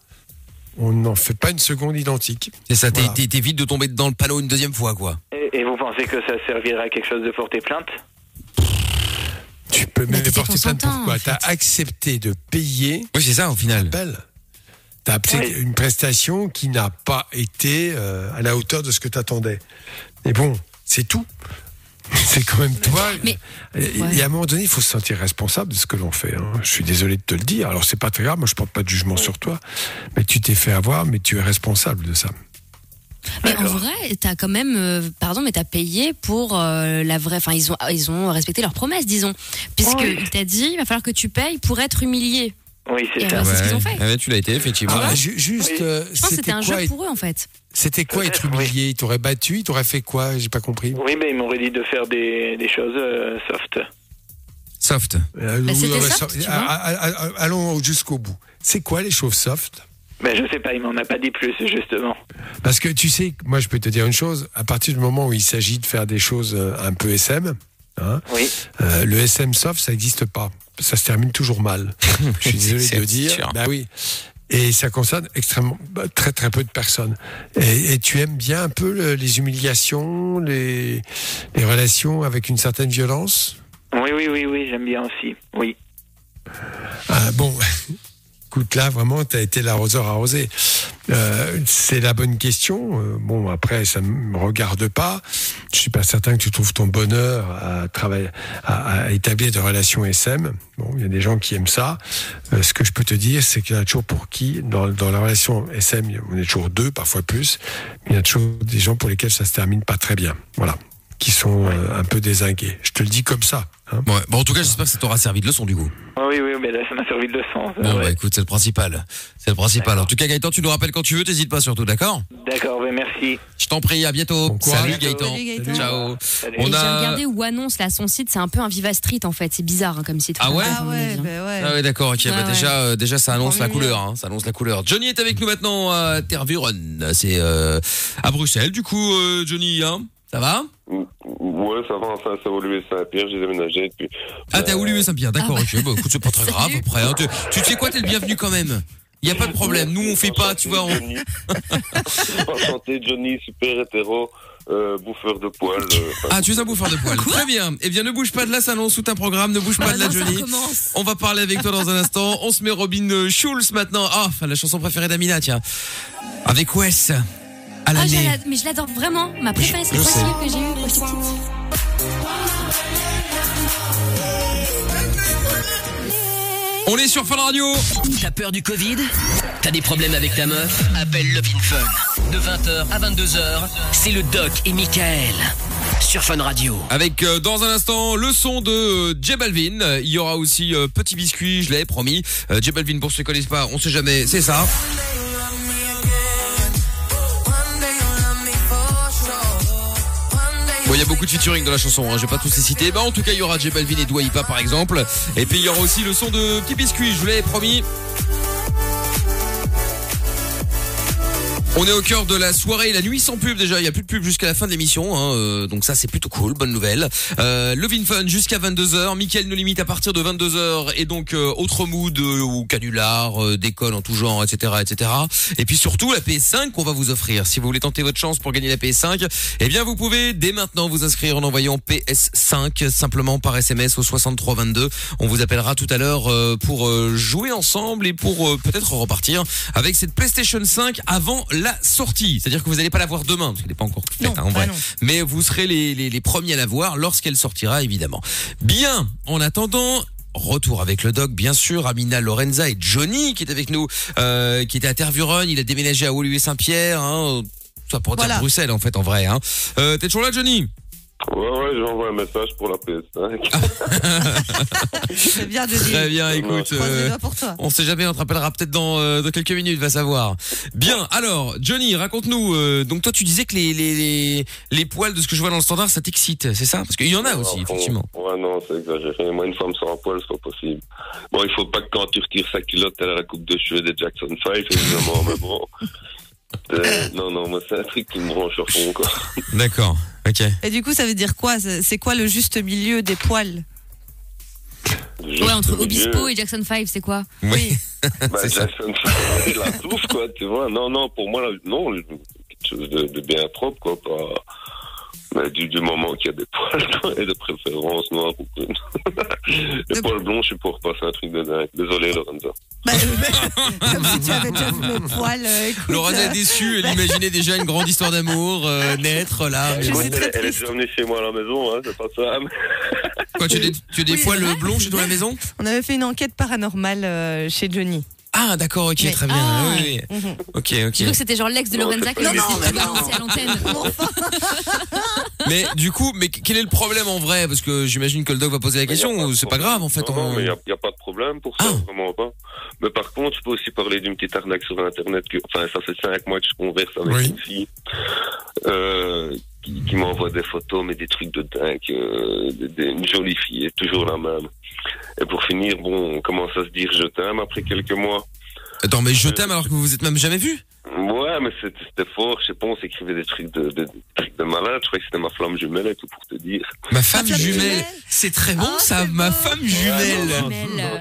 on n'en fait pas une seconde identique. C'est ça, Voilà. t'évites de tomber dans le panneau une deuxième fois, quoi. Et, et vous pensez que ça servira à quelque chose de porter plainte? Tu peux même porter plainte pourquoi en Tu as accepté de payer Oui, c'est ça, au final. belle. Tu as accepté Oui. une prestation qui n'a pas été euh, à la hauteur de ce que tu attendais. Mais bon, c'est tout. *laughs* C'est quand même toi. Mais- et, Ouais. et à un moment donné, il faut se sentir responsable de ce que l'on fait. hein. Je suis désolé de te le dire. Alors, c'est pas très grave. Moi, je porte pas de jugement sur toi. Mais tu t'es fait avoir, mais tu es responsable de ça. Mais en vrai, t'as quand même, euh, pardon, mais t'as payé pour euh, la vraie. Enfin, ils ont, ils ont respecté leurs promesses, disons, puisque Oui. il t'a dit, il va falloir que tu payes pour être humilié. Oui, c'est ça. c'est ce qu'ils ont fait. Ah ouais, tu l'as été, effectivement. Ah, ju- juste, Oui. euh, Je pense que c'était un quoi, jeu pour eux, en fait. C'était quoi être Peut-être, humilié? Il t'aurait battu? Il t'aurait fait quoi? J'ai pas compris. Oui, mais ils m'auraient dit de faire des, des choses euh, soft. Soft. Euh, Bah, oui, c'était ouais, soft, ça- tu ah, vois. ah, ah, ah, Allons jusqu'au bout. C'est quoi les choses soft? Ben, je sais pas, il m'en a pas dit plus, justement. Parce que tu sais, moi je peux te dire une chose, à partir du moment où il s'agit de faire des choses euh, un peu SM, hein, Oui. euh, le SM soft, ça n'existe pas. Ça se termine toujours mal. *laughs* Je suis désolé de le dire. sûr. Bah oui. Et ça concerne extrêmement, bah, très très peu de personnes. Et, et tu aimes bien un peu le- les humiliations, les, les relations avec une certaine violence? Oui, oui, oui, oui, j'aime bien aussi. Oui. Ah, bon, écoute, là, vraiment, tu as été l'arroseur arrosé. Euh, c'est la bonne question. Euh, bon, après, ça ne me regarde pas. Je suis pas certain que tu trouves ton bonheur à travailler, à, à établir des relations SM. Bon, il y a des gens qui aiment ça. Euh, ce que je peux te dire, c'est qu'il y en a toujours pour qui, dans, dans la relation SM, on est toujours deux, parfois plus. Mais il y a toujours des gens pour lesquels ça se termine pas très bien. Voilà. Qui sont euh, un peu désingués. Je te le dis comme ça. hein. Ouais. Bon, en tout cas, j'espère que ça t'aura servi de leçon, du coup. Ah oui, oui, mais là, ça m'a servi de leçon. ça, Bon, ouais. bah écoute, c'est le principal. C'est le principal. En tout cas, Gaëtan, tu nous rappelles quand tu veux, t'hésites pas surtout, d'accord? D'accord, ben merci. Je t'en prie, à bientôt. Bon. Salut Gaëtan. Salut, Gaëtan. Ciao. Salut. On Et j'ai a- regardé où annonce là son site, c'est un peu un Viva Street en fait, c'est bizarre hein, comme site. Ah ouais Ah ouais, bah ouais. Ah ouais d'accord ok bah ouais. déjà euh, déjà ça annonce la couleur hein, ça annonce la couleur Johnny est avec nous maintenant à Tervuren c'est euh, à Bruxelles du coup euh, Johnny hein ça va? Ouais, ça va, enfin, ça évolué Saint-Pierre, j'ai déménagé depuis. ah t'as voulu Saint-Pierre d'accord Ah ok bah écoute c'est pas très grave après hein. tu, tu sais quoi t'es le bienvenu quand même y a pas de problème nous on fait pas tu vois on... Johnny. *laughs* Enchanté, Johnny, super hétéro, euh, bouffeur de poils. euh, enfin, ah tu es un bouffeur de poils très bien eh bien ne bouge pas de là ça annonce tout un programme ne bouge pas de là Ah non, ça Johnny on va parler avec toi dans un instant on se met Robin Schulz maintenant ah la chanson préférée d'Amina tiens avec Wes à Ah, l'année j'adore- mais je l'adore vraiment. Ma préférée, c'est que j'ai eu quand j'étais petite on est sur Fun Radio T'as peur du Covid? T'as des problèmes avec ta meuf? Appelle Love in Fun. De 20h à 22h, c'est le Doc et Michael. Sur Fun Radio. Avec euh, dans un instant le son de euh, J Balvin. Euh, Il y aura aussi euh, Petit Biscuit, je l'avais promis. Euh, J Balvin, pour ceux qui connaissent pas, on sait jamais, c'est ça. Il y a beaucoup de featuring dans la chanson, hein, je vais pas tous les citer. Bah, en tout cas, il y aura J Balvin et Lipa, par exemple. Et puis, il y aura aussi le son de Petit Biscuit, je vous l'avais promis. On est au cœur de la soirée, la nuit sans pub déjà. Il y a plus de pub jusqu'à la fin de l'émission, hein, euh, donc ça c'est plutôt cool, bonne nouvelle. Euh, Love Fun jusqu'à 22 h Mickaël nous limite à partir de 22 h et donc euh, autre mood euh, ou canular, euh, déconne en tout genre, etc., etc. Et puis surtout la PS5 qu'on va vous offrir. Si vous voulez tenter votre chance pour gagner la PS5, eh bien vous pouvez dès maintenant vous inscrire en envoyant PS5 simplement par SMS au 6322. On vous appellera tout à l'heure euh, pour jouer ensemble et pour peut-être repartir avec cette PlayStation 5 avant la sortie. C'est-à-dire que vous n'allez pas la voir demain parce qu'elle n'est pas encore faite Non, hein, en vrai. non. Mais vous serez les, les, les premiers à la voir lorsqu'elle sortira évidemment. Bien, en attendant. Retour avec le doc, bien sûr, Amina Lorenza et Johnny qui est avec nous, euh, qui était à Tervuren, il a déménagé à Woluwe Saint-Pierre, hein, ça pour dire Voilà. Bruxelles en fait en vrai. Hein. Euh, T'es toujours là Johnny? Ouais, ouais, j'envoie un message pour la PS5. C'est bien de dire. Très bien, écoute. Euh, pour toi. on sait jamais, on te rappellera peut-être dans, euh, dans quelques minutes, va savoir. Bien, alors, Johnny, raconte-nous. euh, donc toi, tu disais que les, les, les, les poils de ce que je vois dans le standard, ça t'excite, c'est ça? Parce qu'il y en a aussi, bon, effectivement. Ouais, non, c'est exagéré. Moi, une femme sans un poil, c'est pas possible. Bon, il faut pas que quand tu retires sa culotte, elle a la coupe de cheveux des Jackson 5, évidemment, mais bon. *laughs* Euh, non, non, moi, c'est un truc qui me branche au fond, quoi. D'accord, ok. Et du coup, ça veut dire quoi? C'est quoi le juste milieu des poils? Ouais, entre Obispo et Jackson 5, c'est quoi? Oui. *laughs* Bah, Jackson 5, la touffe, quoi, tu vois. Non, non, pour moi, non, quelque chose de, de bien propre, quoi, pas. Mais du, du moment qu'il y a des poils, *laughs* quoi, et de préférence noires ou brunes. *laughs* Les poils blonds, je suis pour passer un truc de dingue. Désolé, Lorenza. Bah, *laughs* Comme si tu avais déjà vu mes poils. euh, écoute, Lorenza est euh, déçue, elle imaginait déjà une grande histoire d'amour euh, naître là. Écoute, elle, elle est déjà venue chez moi à la maison, hein, c'est pas ça. Quoi, tu as des, tu as des Oui, poils blonds chez toi à la maison? On avait fait une enquête paranormale euh, chez Johnny. Ah, d'accord, ok, Mais- très bien. Ah. oui, oui. Mhm. Ok, J'ai ok. cru que c'était genre l'ex de Non, Lorenza c'est qui pas balancer à l'antenne. *laughs* *laughs* Mais du coup, mais quel est le problème en vrai? Parce que j'imagine que le doc va poser la Mais question. ou C'est pas grave en fait. Non, non, on- mais il n'y a, pas de problème pour ça, Ah. vraiment pas. Mais par contre, je peux aussi parler d'une petite arnaque sur Internet. Que, enfin, ça fait cinq mois que je converse avec Oui. une fille euh, qui, qui m'envoie des photos, mais des trucs de dingue. Euh, des- des- une jolie fille, et toujours la même. Et pour finir, bon, on commence à se dire je t'aime après quelques mois? Attends, mais je t'aime alors que vous vous êtes même jamais vu? Ouais, mais c'était fort, je sais pas, on s'écrivait des trucs de, de, des trucs de malade. Je crois que c'était ma flamme jumelle et tout pour te dire. Ma femme jumelle. C'est très bon Ah, ça, ma beau. femme Ouais, jumelle. non,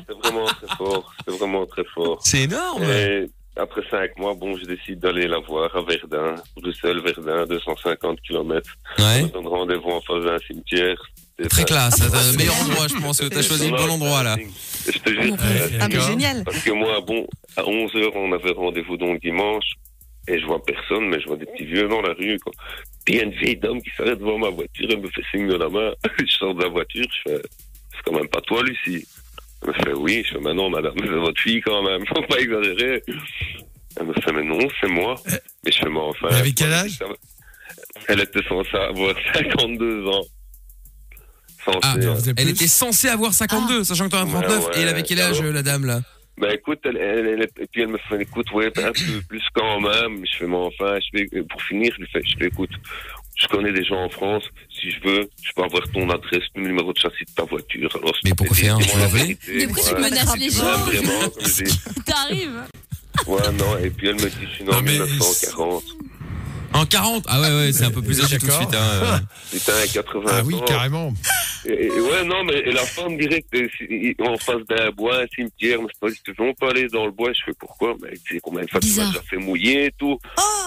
C'était vraiment très fort, c'était vraiment très fort. C'est énorme. Et après cinq mois, bon, je décide d'aller la voir à Verdun, Bruxelles, Verdun, 250 km. Ouais. On donne rendez-vous en face d'un cimetière. Très ça- classe, c'est le *laughs* meilleur endroit, je pense. T'as choisi le bon endroit là. Je te jure, Ouais, Ah, mais génial. parce que moi, bon, à 11h, on avait rendez-vous donc dimanche, et je vois personne, mais je vois des petits vieux dans la rue, quoi. Puis il y a une vieille dame qui s'arrête devant ma voiture, elle me fait signe de la main, *laughs* je sors de la voiture, je fais, c'est quand même pas toi, Lucie. Elle me fait, oui, je fais, mais non, madame, c'est votre fille quand même, *laughs* faut pas exagérer. Elle me fait, mais non, c'est moi. Mais je fais, mais enfin. Elle avait quel âge? Elle était censée avoir 52 ans. Censée, Ah, faisait elle était censée avoir 52, sachant que t'en as Ouais, 39. ouais, et elle avait quel âge, alors. la dame là? Ben écoute, elle, elle, elle- et puis elle me fait, écoute, ouais, un peu plus quand même. Je fais, mais enfin, je fais, pour finir, je lui fais, je fais, écoute, je connais des gens en France. Si je veux, je peux avoir ton adresse, ton numéro de châssis de ta voiture. Alors, Mais pourquoi faire vérité, Mais pourquoi tu menaces les Ouais, gens vraiment, comme je dis. T'arrives Ouais, non, et puis elle me dit, je suis né en mais 1940. En 40 Ah ouais, ouais, c'est un peu plus âgé tout de suite. Hein. Putain, *laughs* 80 Ah oui, ans. carrément. Et, et ouais, non, mais et la femme direct, en face d'un bois, un cimetière, mais c'est pas si tu veux, on peut aller dans le bois. Je fais pourquoi? Mais tu sais combien de fois tu m'as déjà fait mouiller et tout.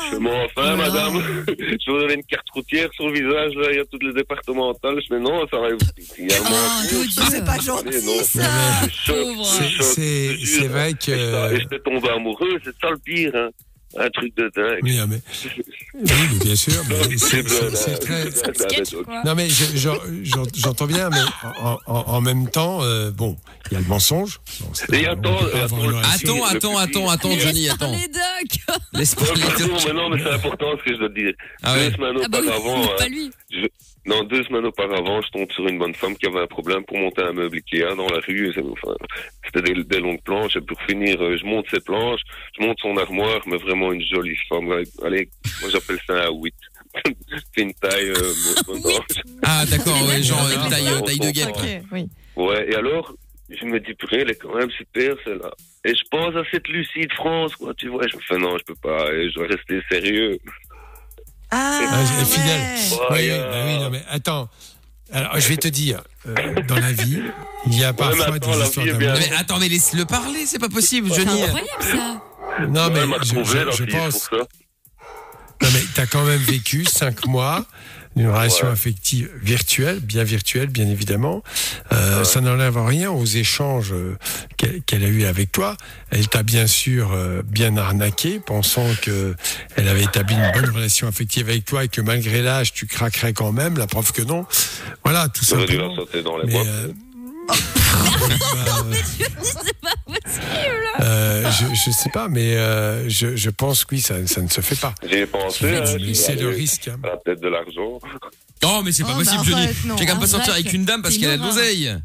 Je fais, mais enfin, Oh madame, *laughs* je vous donne une carte routière sur le visage, là, il y a toutes les départementales. Je fais, non, ça arrive. Il y a Oh, c'est pas gentil, non. ça. C'est- vrai que- Et j'étais tombé amoureux, c'est ça le pire, hein. Un truc de dingue. Oui, mais, oui, mais bien sûr. mais c'est- très- Sketch. Non mais je- je- j'en- j'entends bien, mais en, en- en même temps, euh, bon, il y a le mensonge. Bon, Et attends, pas attends. Attends, attends, attends, attends, Laisse Johnny, attends. parler, Doc Laisse parler. pardon, Doc. mais non, mais c'est important ce que je dois te dire. Ah ouais. Ah bah oui, auparavant, *laughs* pas hein, lui. je- non, deux semaines auparavant, je tombe sur une bonne femme qui avait un problème pour monter un meuble Ikea dans la rue. Enfin, c'était des, des longues planches. Et pour finir, euh, je monte ses planches, je monte son armoire, mais vraiment une jolie femme. Allez, moi j'appelle ça un 8. *laughs* c'est une taille euh. *laughs* Ah d'accord, ouais, genre Ah, euh, taille, euh, taille de guêpe. Ok, oui. Ouais, et alors, je me dis, purée, elle est quand même super, celle-là. Et je pense à cette Lucie de France, quoi, tu vois. Je me fais, non, je peux pas, je dois rester sérieux. Ah, Ah, fidèle. ouais. Oui, oui, euh, bah oui, non, mais attends. Alors, je vais te dire, euh, dans la vie, il y a parfois attends, des histoires d'amour. Mais attends, mais laisse-le parler, c'est pas possible, C'est Johnny. incroyable, ça Non, Ouais, mais je, pense. Non, mais t'as quand même vécu cinq mois d'une relation Ouais. affective virtuelle, bien virtuelle, bien évidemment. Euh, Ça n'enlève rien aux échanges euh, qu'elle qu'elle a eu avec toi. Elle t'a bien sûr euh, bien arnaqué, pensant que elle avait établi une bonne relation affective avec toi et que malgré l'âge, tu craquerais quand même. La preuve que non. Voilà, tout dans les Mais, bois. Euh, je, je sais pas, mais euh, je, je pense que oui, ça, ça ne se fait pas. J'y ai pensé, hein, c'est le risque. hein. la tête de l'argent. Oh, mais c'est pas Oh, possible, bah, Johnny. arrête, non. Tu vas quand même pas sortir Arrête. avec une dame parce C'est qu'elle a de une horreur. l'oseille.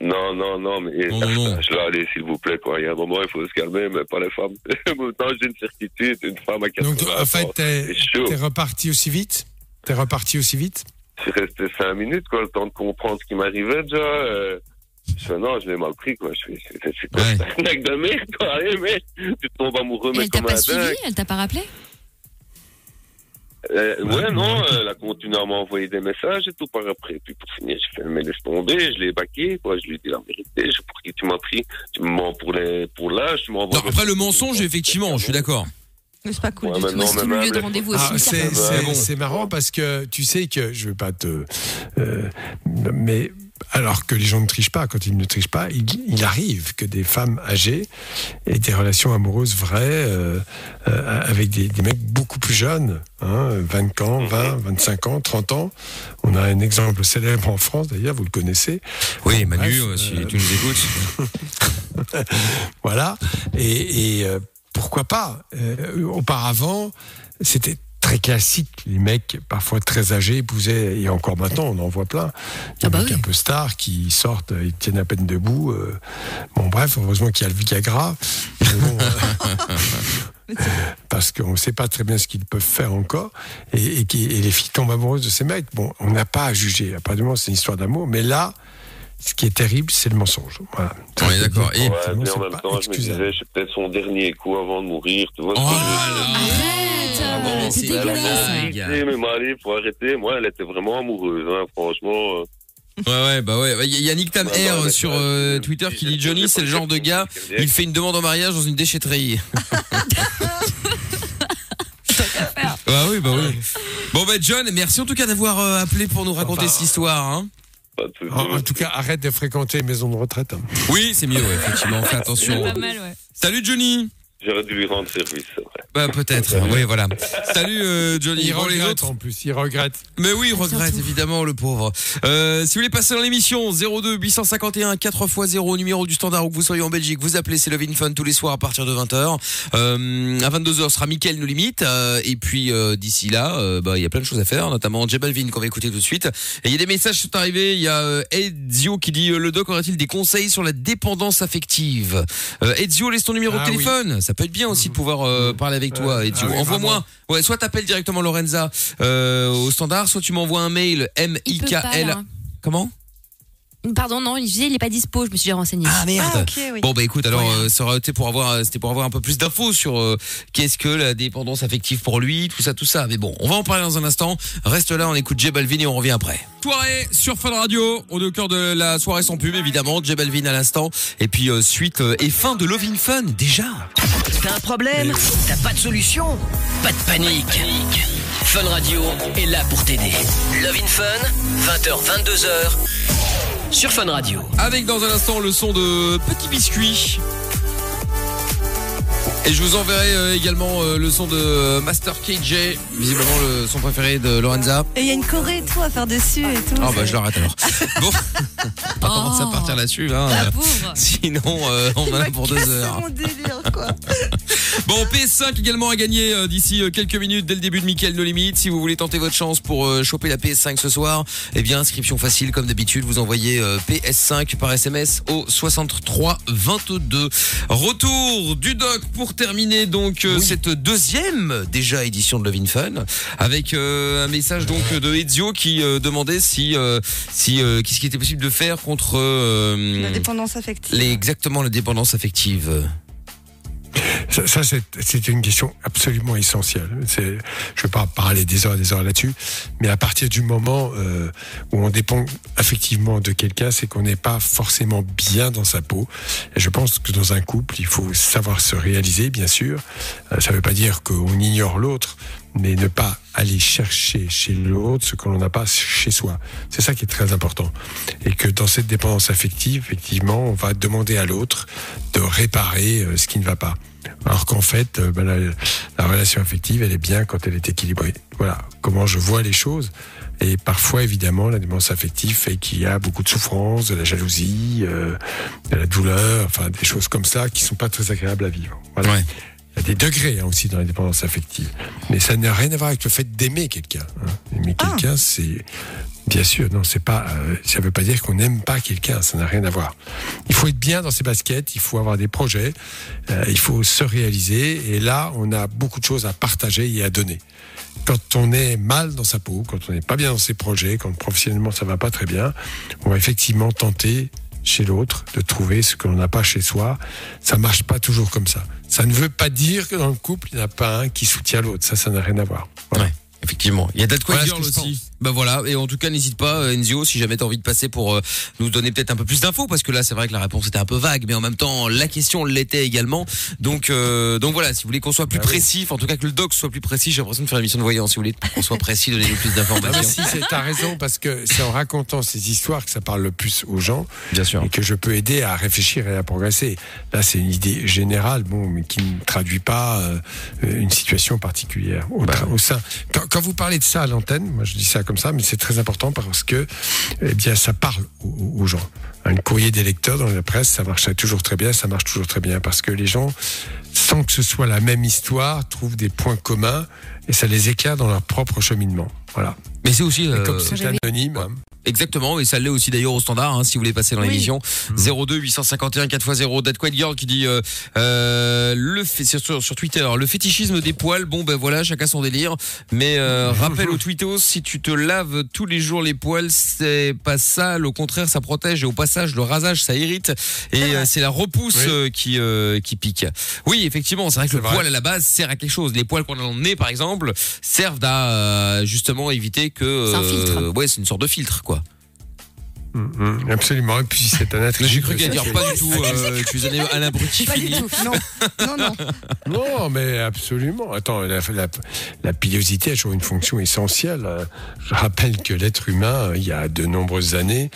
Non, non, non, mais Non, non, non. je là, allez, s'il vous plaît, quoi. Il y a un moment, il faut se calmer, mais pas les femmes. *laughs* Maintenant, j'ai une certitude, une femme à 80 Donc, en fait, ans, t'es c'est chaud. t'es reparti aussi vite? T'es reparti aussi vite? Je suis resté cinq minutes, quoi, le temps de comprendre ce qui m'arrivait, déjà. Euh, je fais, non, je l'ai mal pris, quoi. Je fais, c'est- quoi, Ouais. cette arnaque de merde, quoi? Allez, tu tombes amoureux, mais elle t'a comme pas un suivi dingue. Elle t'a pas rappelé? Euh, ouais, Ouais, non, ouais. euh, elle a continué à m'envoyer des messages et tout par après. Puis pour finir, j'ai fait, mais laisse tomber, je l'ai baqué, quoi. Je lui ai dit la vérité. Je sais pour qui tu m'as pris. Tu me mens pour les, pour l'âge, tu m'envoies. Non, après le mensonge, effectivement, je suis d'accord. Mais c'est pas cool Ouais, du mais tout. C'est lieu de rendez-vous Ah, aussi. bon. c'est marrant parce que tu sais que je veux pas te. euh, mais alors que les gens ne trichent pas, quand ils ne trichent pas, il, il arrive que des femmes âgées aient des relations amoureuses vraies euh, euh, avec des, des mecs beaucoup plus jeunes, hein, 20 ans, 20, 25 ans, 30 ans. On a un exemple célèbre en France d'ailleurs, vous le connaissez. Oui, Bon, Manu, bref, euh, si euh, tu nous écoutes. *laughs* Voilà. Et, et, pourquoi pas? Auparavant, c'était très classique. Les mecs, parfois très âgés, épousaient, et encore maintenant, on en voit plein. Des Ah bah mecs oui. un peu stars qui sortent, ils tiennent à peine debout. euh. Bon, bref, heureusement qu'il y a le Viagra. Bon, euh, *laughs* *laughs* parce qu'on ne sait pas très bien ce qu'ils peuvent faire encore. Et, et, qui- et les filles tombent amoureuses de ces mecs. Bon, on n'a pas à juger. Apparemment, c'est une histoire d'amour. Mais là, ce qui est terrible, c'est le mensonge. Voilà. On est d'accord. Et- Ouais, mais en même temps, je me disais, c'est peut-être son dernier coup avant de mourir, tu vois. ce que je veux là dire. Là. Arrête Ah bon, C'est dégueulasse mais Marie, faut arrêter. Moi, elle était vraiment amoureuse, hein, franchement. euh. Ouais, ouais, bah ouais. Il y a Nick Tam Air bah, ouais, sur euh, Twitter qui dit Johnny, c'est le genre de gars, il fait une demande en mariage dans une déchetterie. *laughs* Bah oui, bah oui. Bon bah John, merci en tout cas d'avoir euh, appelé pour nous raconter Enfin, cette histoire. Hein. En, en tout cas, arrête de fréquenter les maisons de retraite. hein. Oui, c'est mieux, ouais, effectivement. Fais attention. Pas mal, ouais. Salut Johnny. J'aurais dû lui rendre service, c'est vrai. Bah peut-être. *laughs* Oui, voilà. Salut euh, Johnny. Il Bon, les regrette autres. en plus, il regrette. Mais oui, il regrette évidemment le pauvre. Euh, si vous voulez passer dans l'émission 02 851 4x0 numéro du standard où que vous soyez en Belgique, vous appelez c'est Love in Fun tous les soirs à partir de 20h. Euh, à 22h sera Mickaël nous limite euh, et puis euh, d'ici là, euh, bah il y a plein de choses à faire, notamment J Balvin qu'on va écouter tout de suite. Et il y a des messages qui sont arrivés, il y a euh, Ezio qui dit euh, le doc aurait-il des conseils sur la dépendance affective? Euh, Ezio laisse ton numéro Ah de oui. Ça peut être bien aussi de pouvoir euh, parler avec toi Euh, ah oui, Envoie-moi. Ouais, soit t'appelles directement Lorenza euh, au standard, soit tu m'envoies un mail M I K L. Comment? Pardon, non, il disait il est pas dispo, je me suis déjà renseigné. Ah merde. Ah, ok, oui. Bon bah écoute, alors Ouais. euh, ça aurait été pour avoir, euh, c'était pour avoir un peu plus d'infos sur euh, qu'est-ce que la dépendance affective pour lui, tout ça, tout ça. Mais bon, on va en parler dans un instant. Reste là, on écoute J Balvin et on revient après. Soirée sur Fun Radio, on est au cœur de la soirée sans pub évidemment. J Balvin à l'instant et puis euh, suite euh, et fin de Loving Fun déjà. T'as un problème T'as pas de solution Pas de panique. Fun Radio est là pour t'aider. Love in Fun, 20h, 22h, sur Fun Radio. Avec dans un instant le son de Petit Biscuit. Et je vous enverrai euh, également euh, le son de Master KJ, visiblement le son préféré de Lorenza. Et il y a une choré et tout à faire dessus et tout. Ah bah je l'arrête alors. *laughs* Bon, on va commencer à partir là-dessus. Hein. La pauvre. Sinon, euh, on en a Il pour deux heures. mon délire, quoi. *laughs* Bon, PS5 également à gagner euh, d'ici euh, quelques minutes dès le début de Mickaël No Limite. Si vous voulez tenter votre chance pour euh, choper la PS5 ce soir, eh bien inscription facile comme d'habitude. Vous envoyez euh, PS5 par SMS au 63 22. Retour du doc pour terminer donc cette deuxième déjà édition de Love in Fun avec un message donc de Ezio qui demandait si euh, si euh, qu'est-ce qui était possible de faire contre euh, La dépendance affective. les exactement la dépendance affective. Ça, c'est une question absolument essentielle. Je ne vais pas parler des heures et des heures là-dessus, mais à partir du moment euh, où on dépend effectivement de quelqu'un, c'est qu'on n'est pas forcément bien dans sa peau. Et je pense que dans un couple, il faut savoir se réaliser, bien sûr. Euh, ça ne veut pas dire qu'on ignore l'autre, mais ne pas aller chercher chez l'autre ce que l'on n'a pas chez soi. C'est ça qui est très important. Et que dans cette dépendance affective, effectivement, on va demander à l'autre de réparer euh, ce qui ne va pas. Alors qu'en fait, euh, ben, la, la relation affective, elle est bien quand elle est équilibrée. Voilà, comment je vois les choses. Et parfois, évidemment, la démence affective fait qu'il y a beaucoup de souffrance, de la jalousie, euh, de la douleur, enfin des choses comme ça qui sont pas très agréables à vivre. Voilà. Il y a des degrés hein, aussi dans la dépendance affective. Mais ça n'a rien à voir avec le fait d'aimer quelqu'un. hein. Aimer Ah. quelqu'un, c'est. Bien sûr, non, c'est pas. euh, ça veut pas dire qu'on n'aime pas quelqu'un, ça n'a rien à voir. Il faut être bien dans ses baskets, il faut avoir des projets, euh, il faut se réaliser, et là, on a beaucoup de choses à partager et à donner. Quand on est mal dans sa peau, quand on n'est pas bien dans ses projets, quand professionnellement ça va pas très bien, on va effectivement tenter chez l'autre de trouver ce que l'on n'a pas chez soi. Ça marche pas toujours comme ça. Ça ne veut pas dire que dans le couple, il n'y en a pas un qui soutient l'autre. Ça, ça n'a rien à voir. Voilà. Ouais. Effectivement, il y a Dead Voilà aussi. Bah voilà, et en tout cas n'hésite pas euh, Enzio si jamais t'as envie de passer pour euh, nous donner peut-être un peu plus d'infos parce que là c'est vrai que la réponse était un peu vague, mais en même temps la question l'était également. Donc euh, donc voilà, si vous voulez qu'on soit plus Bah oui. précis, en tout cas que le doc soit plus précis, j'ai l'impression de faire une émission de voyance. Si vous voulez qu'on soit précis, donnez-nous plus Ah bah d'informations. si, c'est- t'as raison, parce que c'est en racontant ces histoires que ça parle le plus aux gens Bien sûr. et que je peux aider à réfléchir et à progresser. Là, c'est une idée générale, bon, mais qui ne traduit pas euh, une situation particulière au, Bah au sein. Quand, quand vous parlez de ça à l'antenne, moi je dis ça comme ça, mais c'est très important parce que, eh bien, ça parle aux, aux gens. Un courrier des lecteurs dans la presse, ça marche toujours très bien, ça marche toujours très bien parce que les gens, sans que ce soit la même histoire, trouvent des points communs et ça les éclaire dans leur propre cheminement. Voilà. Mais c'est aussi euh, comme c'est anonyme, hein, Exactement, et ça l'est aussi d'ailleurs au standard, hein, si vous voulez passer dans Oui. l'émission. 02 851 4x0, Dead Quiet Girl qui dit euh, euh, le sur, sur- Twitter, le fétichisme des poils, bon ben voilà, chacun son délire. Mais euh, *laughs* rappel au tweetos, si tu te laves tous les jours les poils, c'est pas sale, au contraire ça protège et au passage le rasage ça irrite et euh, c'est la repousse Oui. euh, qui euh, qui pique. Oui, effectivement, c'est vrai que le vrai. poil à la base sert à quelque chose. Les poils qu'on a dans le nez par exemple servent à euh, justement éviter que C'est un filtre. ouais, c'est une sorte de filtre quoi. Hum, absolument. Et puis c'est un attribut. J'ai cru qu'à dire pas du tout. Euh, tu es un abruti Pas du fini. tout. Non, non, non. *laughs* Non, mais absolument. Attends, la, la, la pilosité a toujours une fonction essentielle. Euh, Je rappelle que l'être humain, euh, il y a de nombreuses années,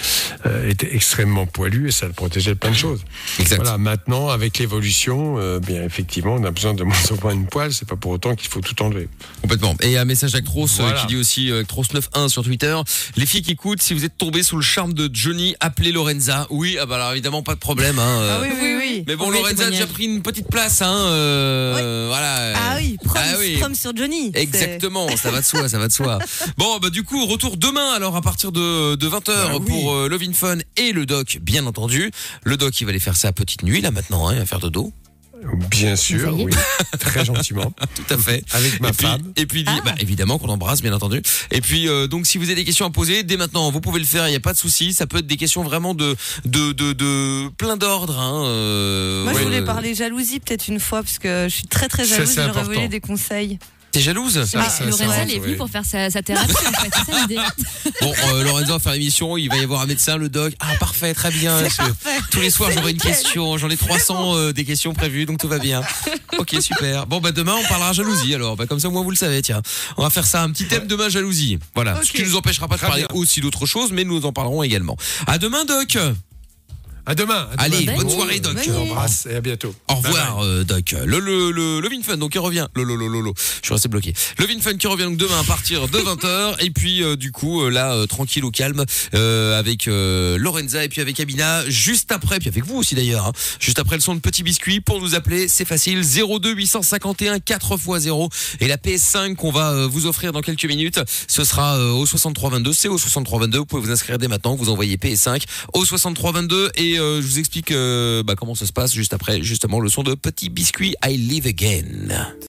euh, était extrêmement poilu et ça le protégeait de plein de choses. Exact. Voilà, maintenant, avec l'évolution, euh, bien effectivement, on a besoin de moins en moins de poils. C'est pas pour autant qu'il faut tout enlever. Complètement. Et un message d'Actros euh, Voilà. qui dit aussi euh, Actros91 sur Twitter. Les filles qui écoutent, si vous êtes tombés sous le charme de Johnny, appelez Lorenza. Oui, ah bah alors évidemment pas de problème. Hein, euh. Ah oui, oui, oui. Mais bon, Oui, Lorenza a déjà pris une petite place, hein. euh, Voilà. Ah oui, prom, Ah oui. prom sur Johnny. Exactement, ça va de soi, ça va de soi. *laughs* Bon, bah du coup, retour demain alors à partir de, de 20h Bah pour euh, Love in Fun et le doc, bien entendu. Le doc, il va aller faire sa petite nuit là maintenant, hein, il va faire dodo. Bien sûr, oui, *laughs* très gentiment, Tout à fait. avec ma et puis, femme. et puis Ah. bah, évidemment qu'on embrasse bien entendu. Et puis euh, donc si vous avez des questions à poser dès maintenant, vous pouvez le faire, il n'y a pas de souci. Ça peut être des questions vraiment de de de, de plein d'ordre. Hein, euh, Moi, je voulais euh, parler jalousie peut-être une fois, parce que je suis très très jalouse. J'aurais voulu des conseils. T'es jalouse Ça, Ah, ça, Lorenza, ça elle est venue pour faire sa, sa thérapie, en fait. C'est ça l'idée. *laughs* Bon, euh, Lorenzo va faire l'émission, il va y avoir un médecin, le doc. Ah parfait, très bien. parce que Tous les soirs j'aurai une question, j'en ai 300 euh, des questions prévues, donc tout va bien. Ok super. Bon bah demain on parlera jalousie alors. Bah comme ça moi vous le savez tiens. On va faire ça un petit thème demain jalousie. Voilà. Ce qui nous empêchera pas de parler bien. aussi d'autres choses, mais nous en parlerons également. À demain doc. À demain. à Allez, demain. bonne Bon, soirée, Doc. Je vous embrasse et à bientôt. Au revoir, bye. euh, Doc. Le, le, le, le Vin Fun, donc il revient. Le, le, le, le, le. Je suis resté bloqué. Le Vin Fun qui revient donc demain à partir de *laughs* 20h. Et puis, euh, du coup, euh, là, euh, tranquille au calme, euh, avec euh, Lorenza et puis avec Amina, juste après, puis avec vous aussi d'ailleurs, hein, juste après le son de Petit Biscuit, pour nous appeler, c'est facile, 02 851 4x0. Et la PS5 qu'on va vous offrir dans quelques minutes, ce sera au 6322. C'est au 6322. Vous pouvez vous inscrire dès maintenant, vous envoyez PS5 au 6322. Et euh, je vous explique euh, bah, comment ça se passe juste après, justement, le son de Petit Biscuit, I Live Again.